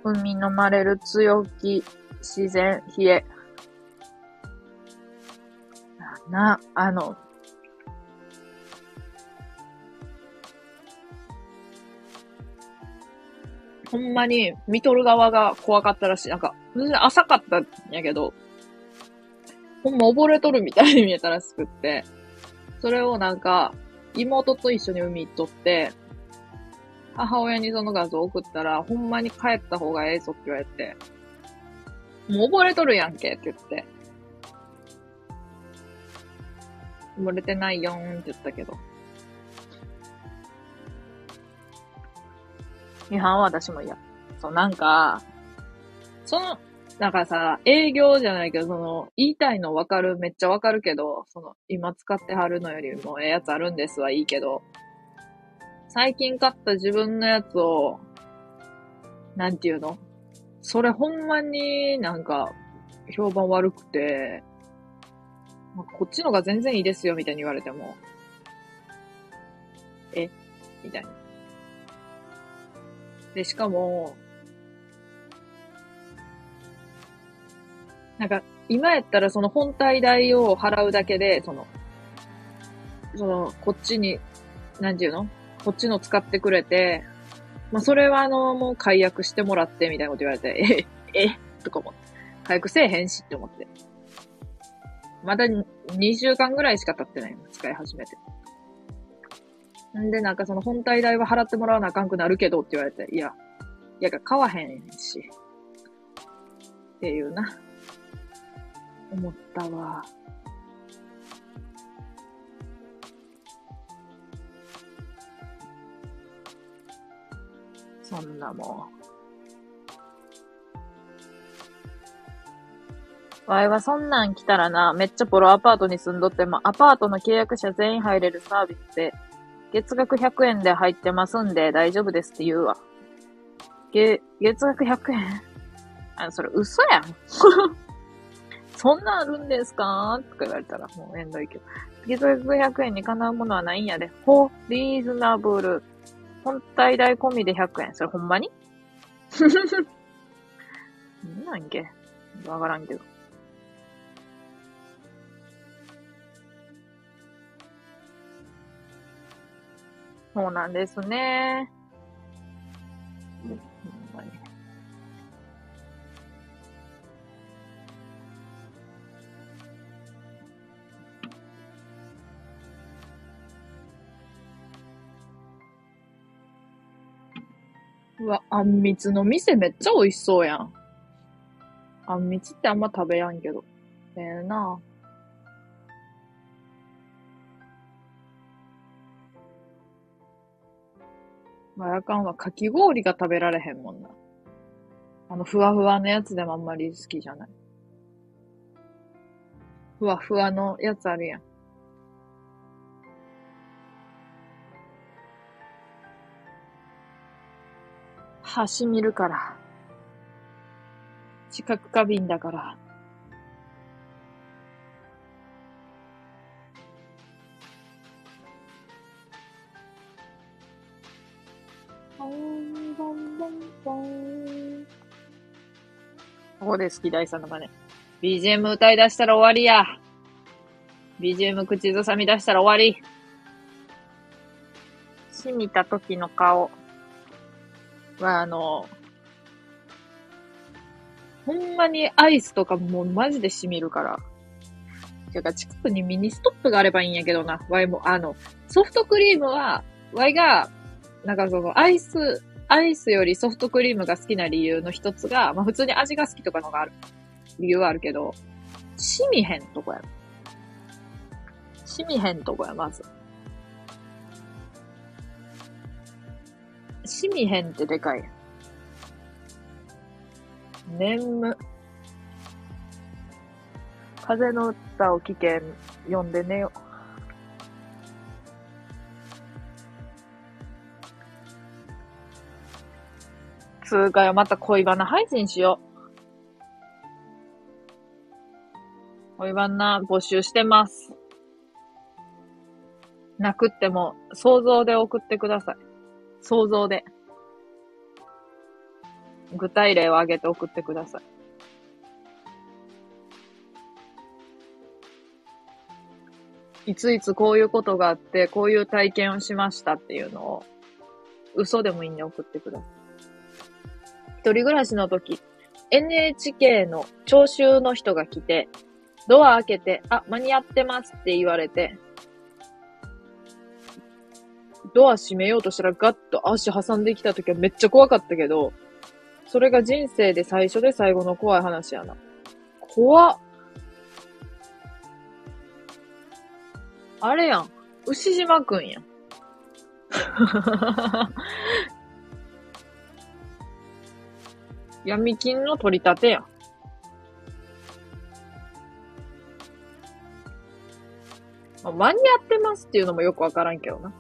海飲まれる強気、自然、冷え。な、あの、ほんまに、見とる側が怖かったらしい。なんか、全然浅かったんやけど、ほんま溺れとるみたいに見えたらしくって、それをなんか、妹と一緒に海行っとって、母親にその画像送ったら、ほんまに帰った方がええぞって言われて、もう溺れとるやんけって言って。溺れてないよーんって言ったけど。違反は私も嫌。そう、なんか、その、なんかさ、営業じゃないけど、その、言いたいのわかる、めっちゃわかるけど、その、今使ってはるのよりもええやつあるんですはいいけど、最近買った自分のやつを、なんていうの？それほんまになんか、評判悪くて、まこっちのが全然いいですよ、みたいに言われても、え？みたいな。で、しかも、なんか、今やったらその本体代を払うだけで、その、その、こっちに、なんていうのこっちの使ってくれて、まあ、それはあの、もう解約してもらって、みたいなこと言われて、え、え、とか思って。解約せえへんしって思って。まだ2週間ぐらいしか経ってない使い始めて。んで、なんかその本体代は払ってもらわなあかんくなるけどって言われて、いや、いや、買わへんし。っていうな。思ったわ。そんなもん。わいはそんなん来たらな、めっちゃボロアパートに住んどっても、アパートの契約者全員入れるサービスで、月額100円で入ってますんで大丈夫ですって言うわ。月、月額100円？あ、それ嘘やん。[LAUGHS] そんなんあるんですか？とか言われたらもうめんどいけど。月額500円にかなうものはないんやで。ほ、リーズナブル。本体代込みで100円。それほんまに？[LAUGHS] 何なんけ？わからんけど。そうなんですね。うわ、あんみつの店めっちゃ美味しそうやん。あんみつってあんま食べやんけど。ええー、なまあ、やかんはかき氷が食べられへんもんな。あの、ふわふわのやつでもあんまり好きじゃない。ふわふわのやつあるやん。歯しみるから。知覚過敏だから。ここで好き大さんの真似。BGM 歌い出したら終わりや。BGM 口ずさみ出したら終わり。しみた時の顔。は、あの、ほんまにアイスとかもうマジで染みるから。てか、近くにミニストップがあればいいんやけどな。ワイも、あの、ソフトクリームは、ワイが、なんかその、アイス、アイスよりソフトクリームが好きな理由の一つが、まあ普通に味が好きとかのがある。理由はあるけど、染みへんとこや。染みへんとこや、まず。しみへんってでかい。眠。風の歌を聞け、読んで寝よ。つうかよ、また恋バナ配信しよう。恋バナ募集してます。なくっても想像で送ってください。想像で。具体例を挙げて送ってください。いついつこういうことがあって、こういう体験をしましたっていうのを、嘘でもいいんで送ってください。一人暮らしの時、NHK の聴衆の人が来て、ドア開けて、あ、間に合ってますって言われて、ドア閉めようとしたらガッと足挟んできた時はめっちゃ怖かったけど、それが人生で最初で最後の怖い話やな。怖っ。あれやん。牛島くんやん。[LAUGHS] 闇金の取り立てや。あ、間に合ってますっていうのもよくわからんけどな。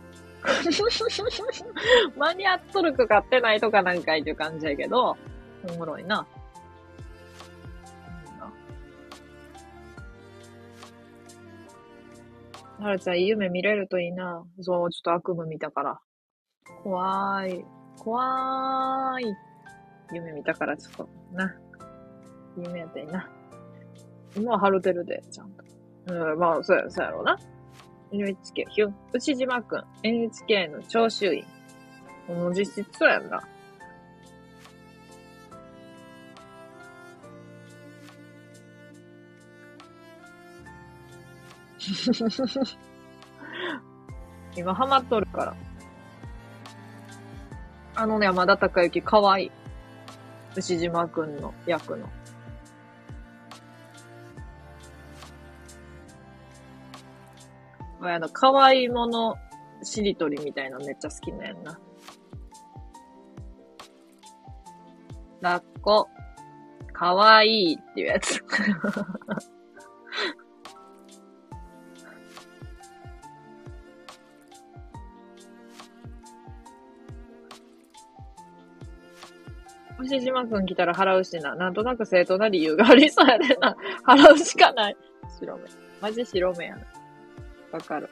[LAUGHS] 間に合っとるか買ってないとかなんかいっていう感じやけど、おもろいな。はるちゃん、いい夢見れるといいな。そう、ちょっと悪夢見たから。怖い。怖い。夢見たからちょっと、な。夢やったいな。今は春てるで、ちゃんと。うん、まあ、そうや、そうやろうな。NHK、ひゅ、内島くん、NHK の聴衆員。もう実質そうやんな。[LAUGHS] 今ハマっとるから。あのね、山田孝之かわいい。牛島くんの役の。あの、可愛いものしりとりみたいなのめっちゃ好きなんやんな。ラッコ、かわいいっていうやつ。[LAUGHS] 牛島くん来たら払うしな。なんとなく正当な理由がありそうやでな。払うしかない。白目。マジ白目やな。わかる。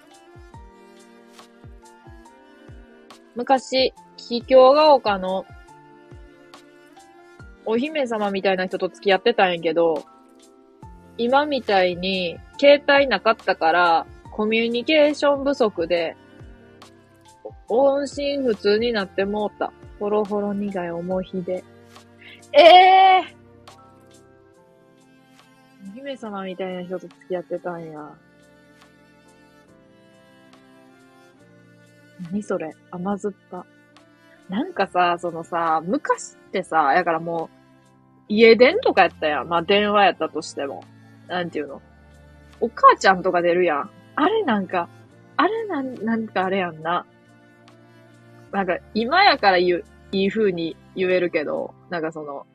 昔、桔梗が丘のお姫様みたいな人と付き合ってたんやけど、今みたいに携帯なかったから、コミュニケーション不足で、音信不通になってもうた。ほろほろ苦い思いひで。ええー、姫様みたいな人と付き合ってたんや。何それ甘酸っぱ。なんかさ、そのさ、昔ってさ、やからもう、家電とかやったやん。まあ電話やったとしても。なんていうのお母ちゃんとか出るやん。あれなんか、あれなん、なんかあれやんな。なんか、今やから言う、いい風に言えるけど、なんかその、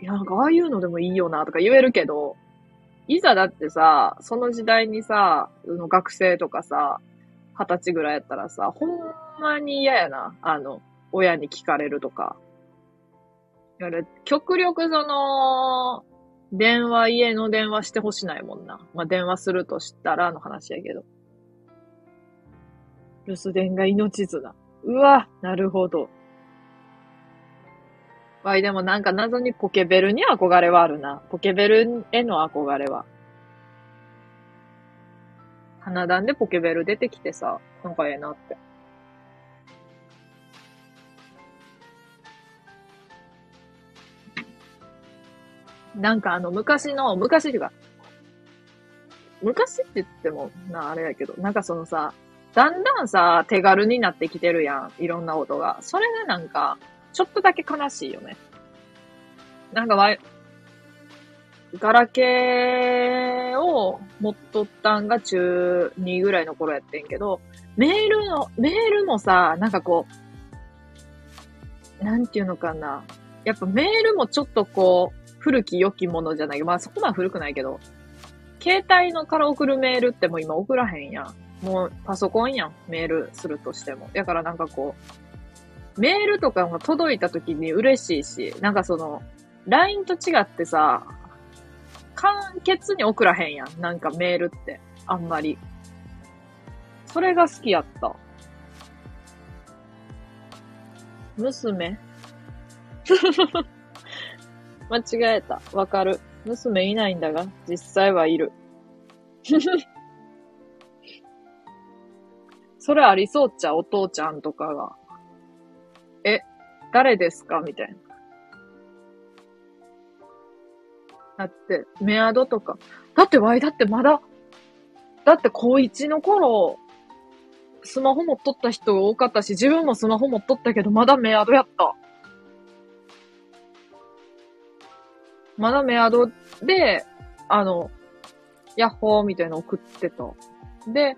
いや、なんかああいうのでもいいよなとか言えるけど、いざだってさ、その時代にさ、の学生とかさ、二十歳ぐらいやったらさ、ほんまに嫌やな。あの、親に聞かれるとか。やれ、極力その、電話、家の電話してほしないもんな。まあ、電話するとしたらの話やけど。留守電が命綱。うわ、なるほど。わい、でもなんか謎にポケベルに憧れはあるな。ポケベルへの憧れは。花壇でポケベル出てきてさ、なんかええなって。なんかあの、昔の、昔っていうか、昔って言っても、な、あれやけど、なんかそのさ、だんだんさ、手軽になってきてるやん。いろんなことが。それがなんか、ちょっとだけ悲しいよね。なんかわ、ガラケーを持っとったんが中2ぐらいの頃やってんけど、メールの、メールもさ、なんかこう、なんていうのかな。やっぱメールもちょっとこう、古き良きものじゃない。まあそこまで古くないけど、携帯のから送るメールってもう今送らへんやん。もうパソコンやん。メールするとしても。だからなんかこう、メールとかが届いた時に嬉しいし、なんかその、LINE と違ってさ、簡潔に送らへんやん。なんかメールって。あんまり。それが好きやった。娘 [LAUGHS] 間違えた。わかる。娘いないんだが、実際はいる。[LAUGHS] それありそうっちゃ、お父ちゃんとかが。誰ですか？みたいな。だって、メアドとか。だってワイだってまだ、だって高一の頃、スマホ持っとった人多かったし、自分もスマホ持っとったけど、まだメアドやった。まだメアドで、あの、ヤッホーみたいなの送ってた。で、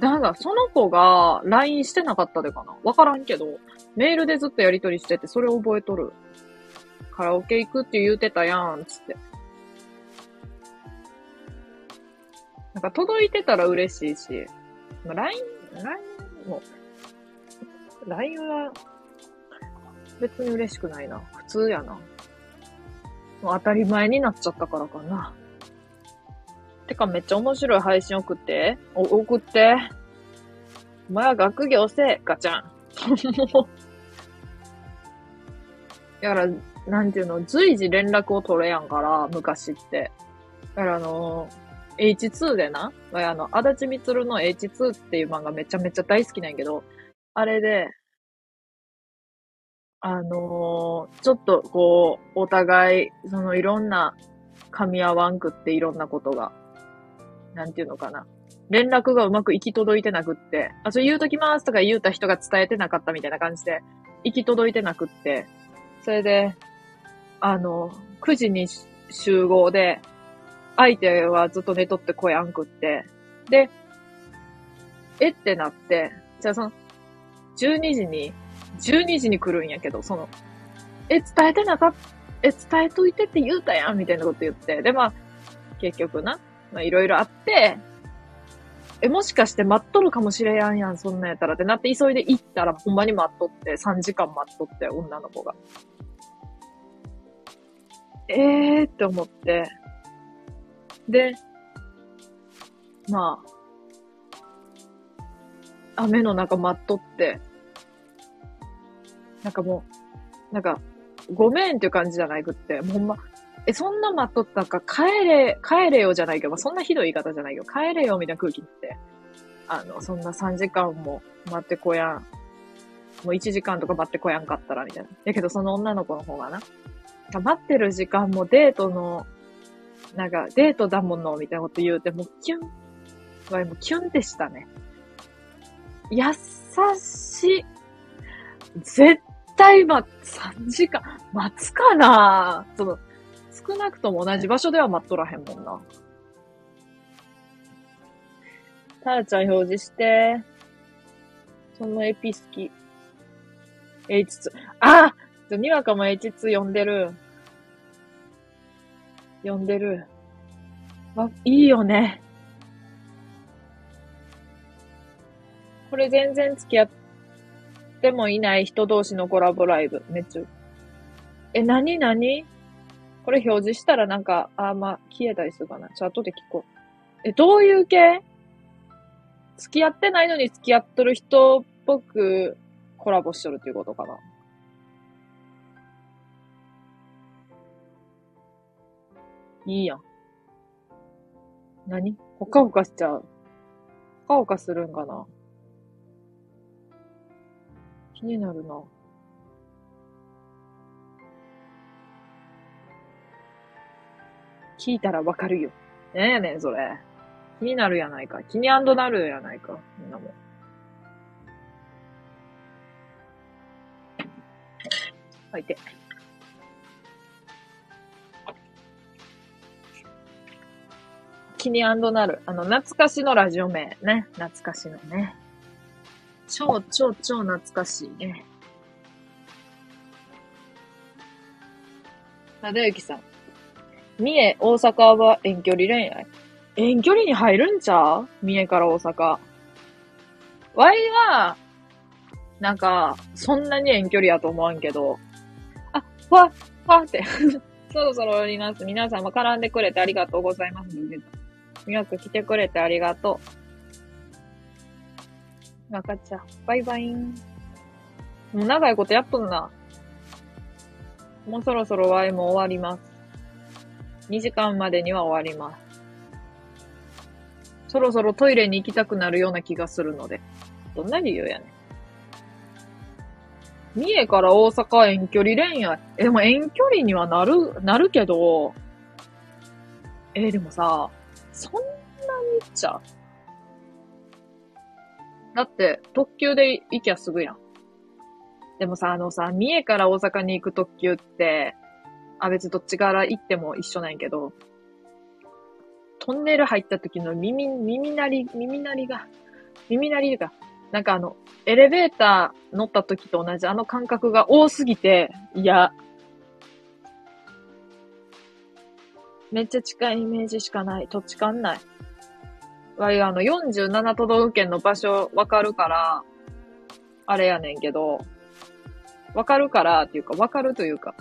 なんか、その子が LINE してなかったでかな？わからんけど、メールでずっとやりとりしてて、それ覚えとる。カラオケ行くって言うてたやん、つって。なんか届いてたら嬉しいし、まあ、LINE、LINE も、LINE は別に嬉しくないな。普通やな。もう当たり前になっちゃったからかな。てかめっちゃ面白い配信送って。お、送って。お前は学業せガチャン。[LAUGHS] だから、なんていうの、随時連絡を取れやんから、昔って。だからあのー、H2 でな、あの、足立みつるの H2 っていう漫画めちゃめちゃ大好きなんやけど、あれで、あのー、ちょっとこう、お互い、そのいろんな噛み合わんくっていろんなことが。なんていうのかな。連絡がうまく行き届いてなくって、あ、それ言うときますとか言うた人が伝えてなかったみたいな感じで、行き届いてなくって、それで、あの、9時に集合で、相手はずっと寝とってこやんくって、で、えってなって、じゃあその、12時に、12時に来るんやけど、その、え、伝えてなかっ、え、伝えといてって言うたやんみたいなこと言って、で、まあ、結局な、まあ、いろいろあって、え、もしかして待っとるかもしれやんやん、そんなんやったらってなって急いで行ったらほんまに待っとって、3時間待っとって、女の子が。えーって思って。で、まあ、雨の中待っとって、なんかもう、なんか、ごめんっていう感じじゃないくって、もうほんま、え、そんな待っとったか、帰れ、帰れよじゃないけど、まあ、そんなひどい言い方じゃないよ。帰れよみたいな空気って。あの、そんな3時間も待ってこやん。もう1時間とか待ってこやんかったら、みたいな。やけど、その女の子の方がな。待ってる時間もデートの、なんか、デートだもの、みたいなこと言うて、もうキュン。わもうキュンでしたね。優しい。絶対待、3時間、待つかな？その、少なくとも同じ場所では待っとらへんもんな。タラちゃん表示して。そのエピ好き。H2。あにわかも H2 読んでる。読んでる。わ、いいよね。これ全然付き合ってもいない人同士のコラボライブ。めっちゃ。え、なになにこれ表示したらなんか、あー、まあ、消えたりするかな。ちょ、後で聞こう。え、どういう系？付き合ってないのに付き合っとる人っぽくコラボしとるっていうことかな。いいやん。何？ほかほかしちゃう。ほかほかするんかな気になるな。聞いたらわかるよ。なんやねん、それ。気になるやないか。気になるやないか。みんなも。書いて。気になる。あの、懐かしのラジオ名ね。懐かしのね。超超超懐かしいね。なだゆきさん。三重、大阪は遠距離恋愛？遠距離に入るんちゃう？三重から大阪。ワイは、なんか、そんなに遠距離やと思わんけど、あ、わ、わって [LAUGHS] そろそろ降ります。皆さんも絡んでくれてありがとうございます。よく来てくれてありがとう。赤ちゃん、バイバイン。もう長いことやっとんな。もうそろそろワイも終わります。2時間までには終わります。そろそろトイレに行きたくなるような気がするので。どんな理由やねん。三重から大阪遠距離恋愛。え、でも遠距離にはなる、なるけど、えでもさ、そんなにっちゃだって、特急で行きゃすぐやん。でもさ、あのさ、三重から大阪に行く特急って、あ、別にどっちから行っても一緒なんやけど、トンネル入った時の耳、耳鳴り、耳鳴りが、耳鳴りか。なんかあの、エレベーター乗った時と同じあの感覚が多すぎて、いや、めっちゃ近いイメージしかない。土地勘ない。わい、あの、47都道府県の場所わかるから、あれやねんけど、わかるからっていうか、わかるというか、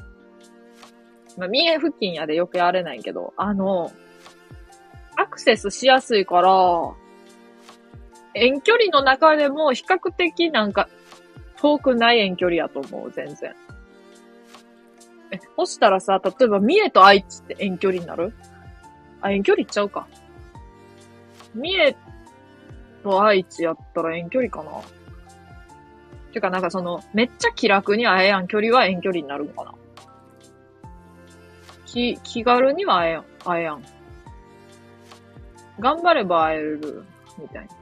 まあ、三重付近やでよくやれないけど、あの、アクセスしやすいから、遠距離の中でも比較的なんか遠くない遠距離やと思う、全然。え、そしたらさ、例えば三重と愛知って遠距離になる？あ、遠距離行っちゃうか。三重と愛知やったら遠距離かな。てかなんかその、めっちゃ気楽に会えやん距離は遠距離になるんかな。気、気軽には会え、会えやん。頑張れば会える、みたいな。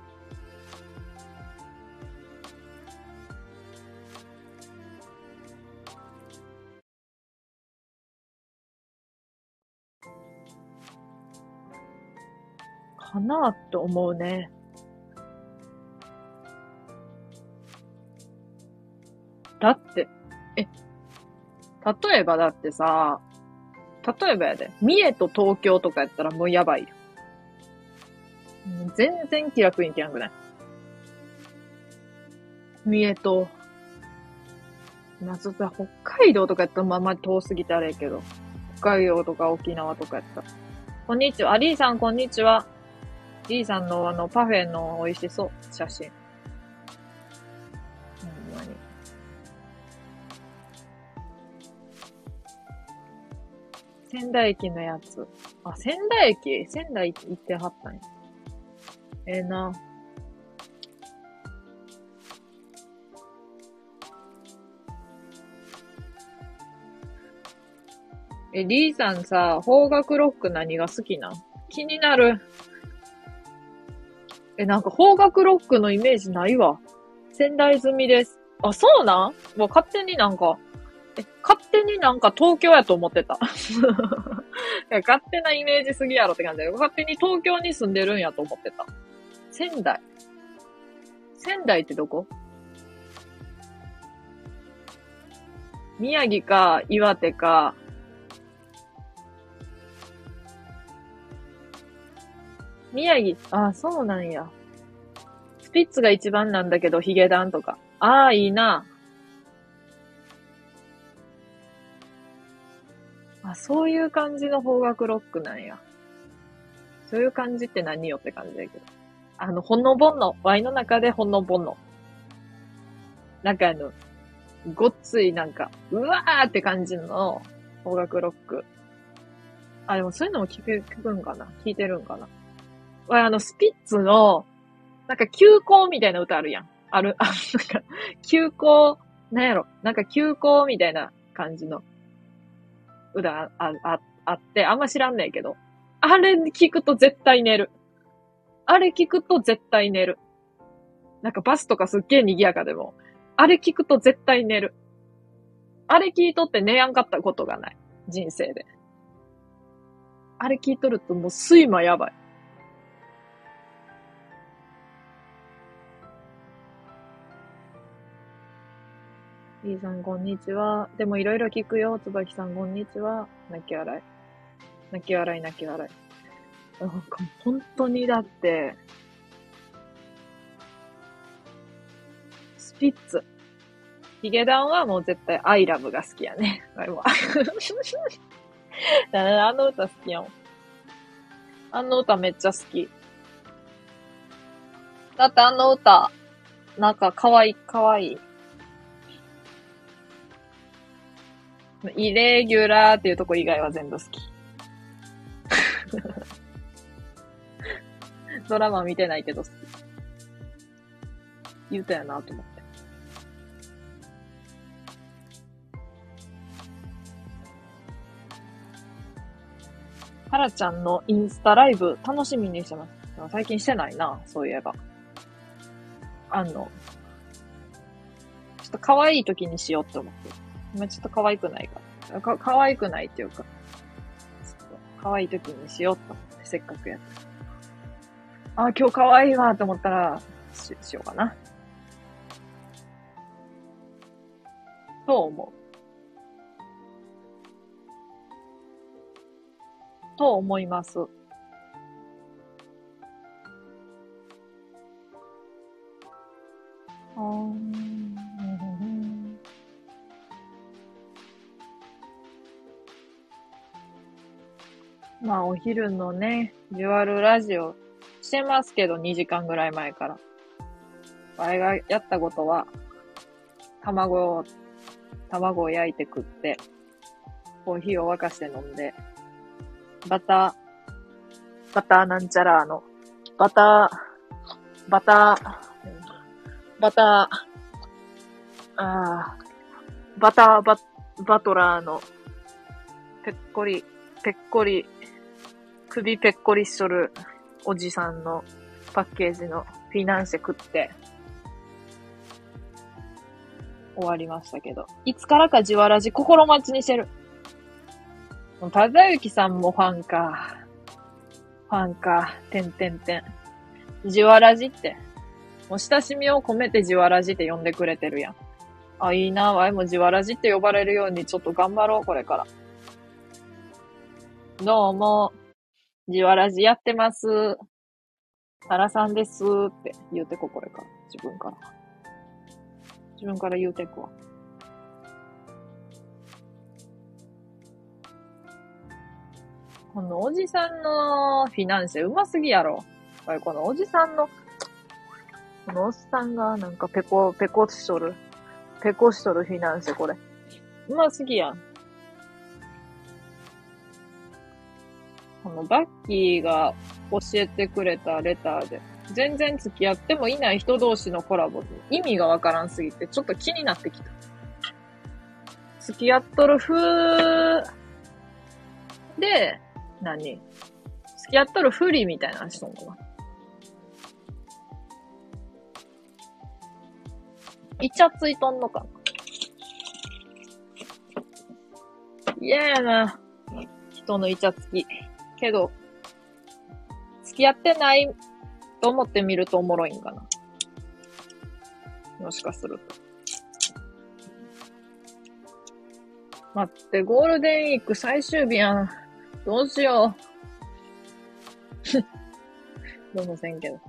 かなって思うね。だって、え、例えばだってさ、例えばやで、三重と東京とかやったらもうやばいよ。全然気楽に行けなくない？三重と、まあ、そ北海道とかやったらまあまあ遠すぎてあれやけど、北海道とか沖縄とかやったら。こんにちは。あ、リーさん、こんにちは。リーさんのあの、パフェの美味しそう、写真。仙台駅のやつ。あ、仙台駅？仙台行ってはったんや。ええー、な。え、リーさんさ、邦楽ロック何が好きなん？気になる。え、なんか邦楽ロックのイメージないわ。仙台済みです。あ、そうなん？もう勝手になんか、え、勝手になんか東京やと思ってた。[LAUGHS] 勝手なイメージすぎやろって感じで、勝手に東京に住んでるんやと思ってた。仙台。仙台ってどこ？宮城か岩手か、宮城、あ、そうなんや。スピッツが一番なんだけど、ヒゲダンとか。ああ、いいな。あ、そういう感じの邦楽ロックなんや。そういう感じって何よって感じだけど。あの、ほんのぼんの。ワイの中でほんのぼんの。なんかあの、ごっついなんか、うわーって感じの邦楽ロック。あ、でもそういうのも聞く、聞くんかな聞いてるんかなあの、スピッツの、なんか休校みたいな歌あるやん。ある、あ、なんか、休校、なんやろ、なんか休校みたいな感じの歌あ、あ、あって、あんま知らんねんけど。あれ聞くと絶対寝る。あれ聞くと絶対寝る。なんかバスとかすっげえ賑やかでも、あれ聞くと絶対寝る。あれ聞いとって寝やんかったことがない。人生で。あれ聞いとるともう睡魔やばい。ーさん、こんにちは。でもいろいろ聞くよ。つばきさん、こんにちは。泣き笑い。泣き笑い、泣き笑い。なんか、本当にだって、スピッツ。ヒゲダンはもう絶対アイラブが好きやね。あれは。[LAUGHS] あの歌好きやん。あの歌めっちゃ好き。だってあの歌、なんか可愛い、可愛い。イレギュラーっていうとこ以外は全部好き。[LAUGHS] ドラマ見てないけど好き。言うたやなと思って。はらちゃんのインスタライブ楽しみにしてます。最近してないな、そういえば。あの、ちょっと可愛い時にしようって思ってる。今ちょっと可愛くないか。か、可愛くないっていうか、ちょっと可愛い時にしようと思って、せっかくやった。あ、今日可愛いわと思ったら、ししようかな。と思う。と思います。あーまあ、お昼のね、デュアルラジオしてますけど、2時間ぐらい前から。あれがやったことは、卵を、卵を焼いて食って、コーヒーを沸かして飲んで、バター、バターなんちゃらの、バター、バター、バター、あーバターバ、バトラーの、ぺっこり、ぺっこり、首ぺっこりしとるおじさんのパッケージのフィナンシェ食って、終わりましたけど。いつからか自腹じ心待ちにしてる。ただゆきさんもファンか。ファンか。てんてんてん。自腹じって。もう親しみを込めて自腹じって呼んでくれてるやん。あ、いいな。わいも自腹じって呼ばれるようにちょっと頑張ろう、これから。どうも。自腹じやってます。タラさんですって言うてこ、これから。自分から。自分から言うてくわ。このおじさんのフィナンシェうますぎやろ。これこのおじさんの、このおっさんがなんかペコ、ペコしとる。ペコしとるフィナンシェこれ。うますぎやん。このバッキーが教えてくれたレターで、全然付き合ってもいない人同士のコラボで意味がわからんすぎて、ちょっと気になってきた。付き合っとる風で、何？付き合っとるふりみたいな人もな。イチャついとんのかな嫌やな。人のイチャつき。けど、付き合ってないと思ってみるとおもろいんかな。もしかすると。待って、ゴールデンウィーク最終日やん。どうしよう。[LAUGHS] どうもせんけど。よ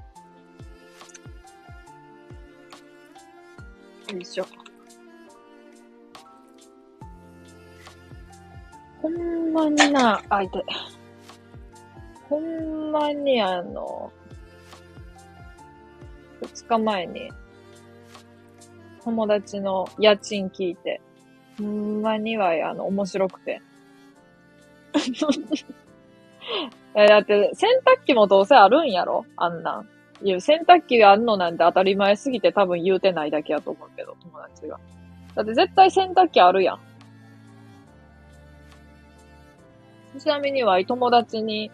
いしょ。ほんまにな、あ、痛い。ほんまにあの、二日前に、友達の家賃聞いて、ほんまには、あの、面白くて。[LAUGHS] え、だって、洗濯機もどうせあるんやろ？あんなん。いや、洗濯機があんのなんて当たり前すぎて多分言うてないだけやと思うけど、友達が。だって絶対洗濯機あるやん。ちなみには、友達に、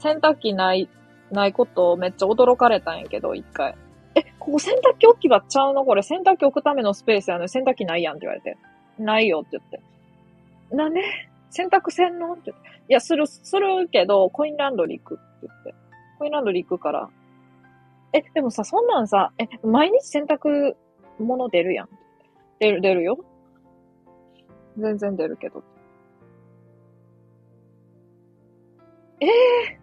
洗濯機ない、ないことをめっちゃ驚かれたんやけど、一回。え、ここ洗濯機置き場ちゃうの？これ洗濯機置くためのスペースやのに洗濯機ないやんって言われて。ないよって言って。なんで？洗濯せんの？ってって。いや、する、するけど、コインランドリー行くって言って。コインランドリー行くから。え、でもさ、そんなんさ、え、毎日洗濯物出るやん。出る、出るよ。全然出るけど。ええ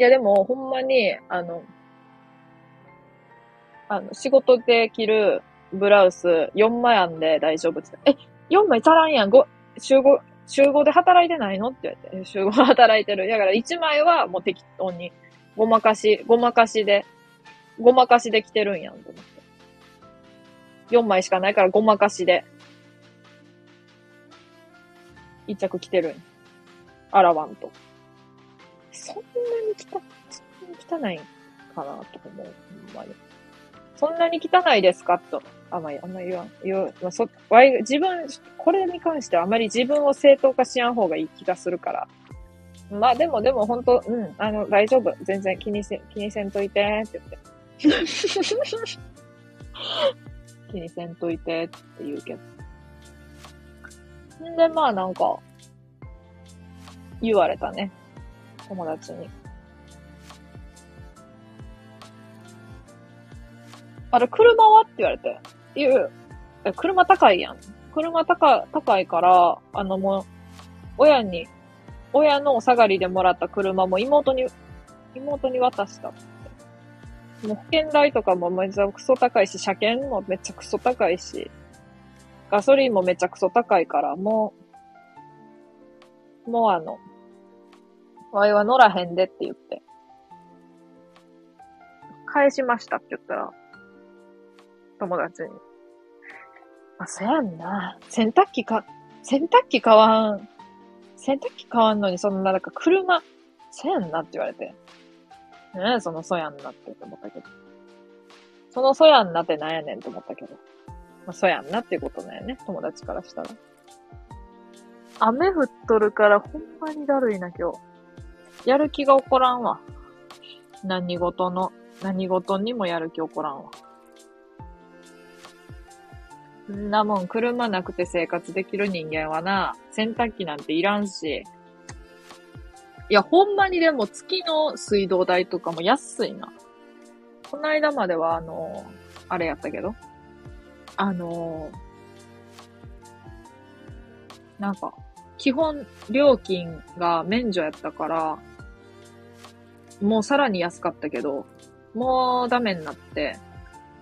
いや、でも、ほんまに、あの、あの、仕事で着るブラウス4枚あんで大丈夫って言って。え、4枚足らんやん。ご、週5、週5で働いてないの？って言われて。週5働いてる。だから1枚はもう適当に、ごまかし、ごまかしで、ごまかしで着てるんやんと思って。4枚しかないからごまかしで、1着着てるんや。洗わんと。そんなに汚、汚いかなと思う。ほんまに。そんなに汚いですかと。あん、まあ、あんまり言わん。言う、まあ、そ、わい、自分、これに関してはあまり自分を正当化しやん方がいい気がするから。まあ、でも、でも、本当うん、あの、大丈夫。全然気にせ、気にせんといて、って言って。[LAUGHS] 気にせんといて、って言うけど。んで、まあ、なんか、言われたね。友達に。あれ、車は？って言われて。いやえ、車高いやん。車高、高いから、あのもう、親に、親のお下がりでもらった車も妹に、妹に渡した。もう保険代とかもめちゃくそ高いし、車検もめちゃくそ高いし、ガソリンもめちゃくそ高いから、もう、もうあの、わいは乗らへんでって言って。返しましたって言ったら、友達に。あ、そやんな。洗濯機か、洗濯機買わん。洗濯機買わんのに、そんな、なんか車、そやんなって言われて。ねえ、そのそやんなって思ったけど。そのそやんなってなんやねんと思ったけど。まあ、そやんなっていうことだよね。友達からしたら。雨降っとるからほんまにだるいな、今日。やる気が起こらんわ。何事の、何事にもやる気起こらんわ。んなもん、車なくて生活できる人間はな、洗濯機なんていらんし。いや、ほんまにでも月の水道代とかも安いな。この間までは、あの、あれやったけど。あの、なんか、基本料金が免除やったから、もうさらに安かったけど、もうダメになって、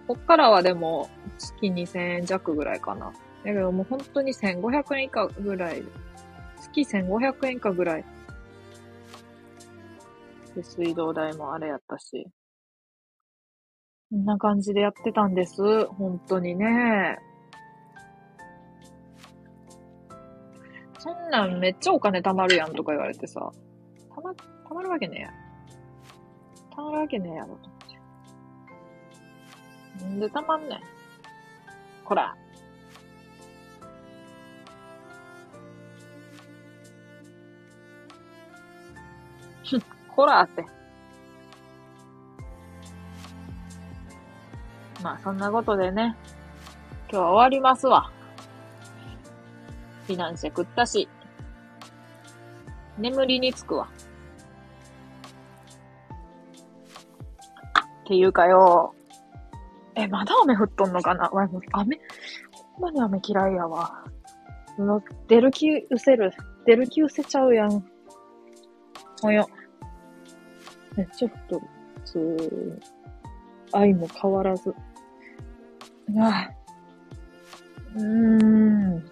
こっからはでも、月2000円弱ぐらいかな。だけどもう本当に1500円以下ぐらい。月1500円以下ぐらい。で、水道代もあれやったし。こんな感じでやってたんです。本当にね。そんなんめっちゃお金貯まるやんとか言われてさ。たま、たまるわけねえや。たまるわけねえやろと。なんでたまんねん。こら。[LAUGHS] こらって。まあ、そんなことでね、今日は終わりますわ。フィナンシェ食ったし、眠りにつくわ。ていうかよ、え、まだ雨降っとんのかな？わ、雨、ほんまに雨嫌いやわ。の、出る気失せる。出る気失せちゃうやん。ほよ。めっちゃ降っとる。普通。愛も変わらず。ああうーん。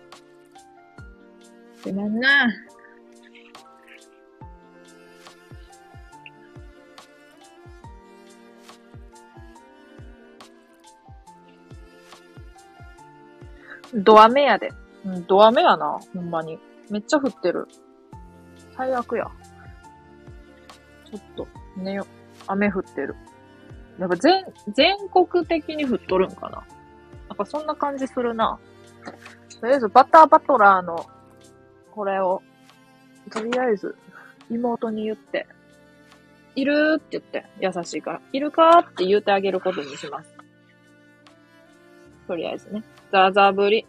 でもな。ドアメやで。うん、ドアメやな、ほんまに。めっちゃ降ってる。最悪や。ちょっと、寝よ。雨降ってる。やっぱ全、全国的に降っとるんかな。なんかそんな感じするな。とりあえず、バターバトラーの、これを、とりあえず、妹に言って、いるって言って、優しいから、いるかって言ってあげることにします。とりあえずね。ザーザーぶり。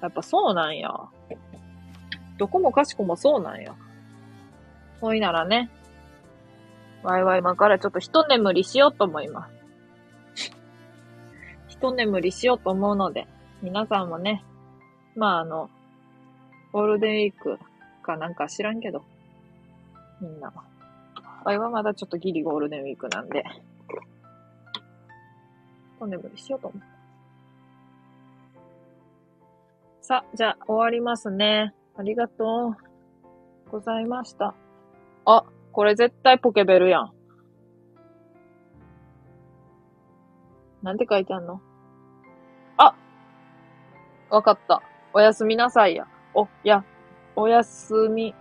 やっぱそうなんや。どこもかしこもそうなんや。ほいならね、ワイワイ今からちょっと一眠りしようと思います。一眠りしようと思うので、皆さんもね、まああの、ゴールデンウィークかなんか知らんけど、みんな。ワイはまだちょっとギリゴールデンウィークなんで、一眠りしようと思う。さ、じゃあ終わりますね。ありがとうございました。あ、これ絶対ポケベルやん。なんて書いてあんの？あわかった。おやすみなさいや。お、や、おやすみ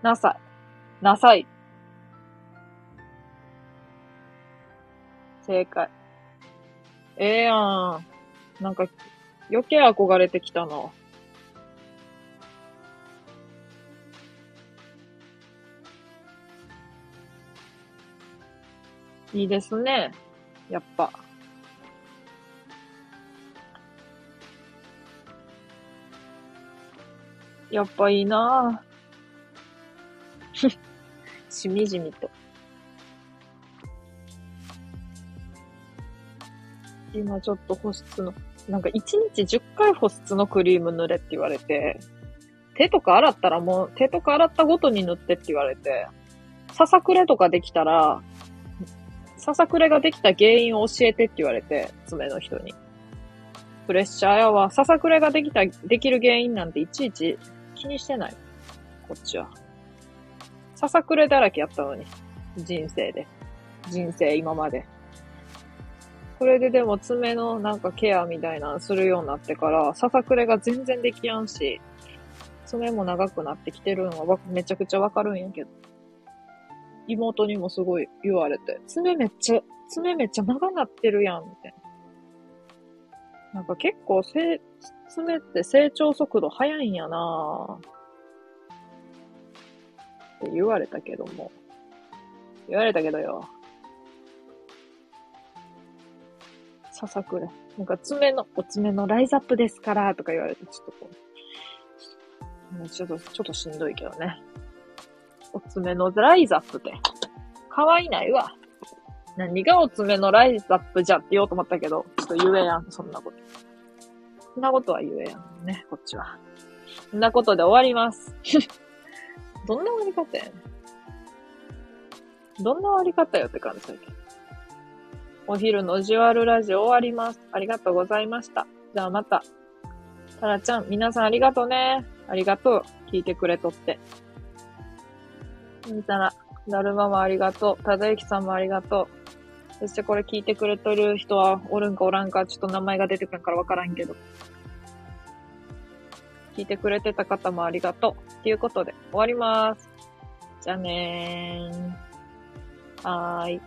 なさい。なさい。正解。ええー、やん。なんか、余計憧れてきたな。いいですね。やっぱ。やっぱいいなぁ。[LAUGHS] しみじみと。今ちょっと保湿の、なんか1日10回保湿のクリーム塗れって言われて、手とか洗ったらもう、手とか洗ったごとに塗ってって言われて、ささくれとかできたら、ささくれができた原因を教えてって言われて、爪の人に。プレッシャーやわ。ささくれができた、できる原因なんていちいち気にしてない。こっちは。ささくれだらけやったのに。人生で。人生今まで。これででも爪のなんかケアみたいなのするようになってから、ささくれが全然できやんし、爪も長くなってきてるのはめちゃくちゃわかるんやけど。妹にもすごい言われて、爪めっちゃ、爪めっちゃ長なってるやん、みたいな。なんか結構せ、爪って成長速度速いんやなって言われたけども。言われたけどよ。ささくれ。なんか爪の、お爪のライズアップですから、とか言われて、ちょっとこう。ちょっと、ちょっとしんどいけどね。お爪のライズアップって。可愛いないわ。何がお爪のライズアップじゃって言おうと思ったけど、ちょっと言えやん、そんなこと。そんなことは言えやんね、こっちは。そんなことで終わります。[LAUGHS] どんな終わり方やねん。どんな終わり方よって感じだけど。お昼のじわるラジオ終わります。ありがとうございました。じゃあまた。タラちゃん、皆さんありがとうね。ありがとう。聞いてくれとって。みたら、だるまもありがとう。ただゆきさんもありがとう。そしてこれ聞いてくれてる人はおるんかおらんか、ちょっと名前が出てくるからわからんけど。聞いてくれてた方もありがとう。ということで、終わります。じゃあねー。はーい。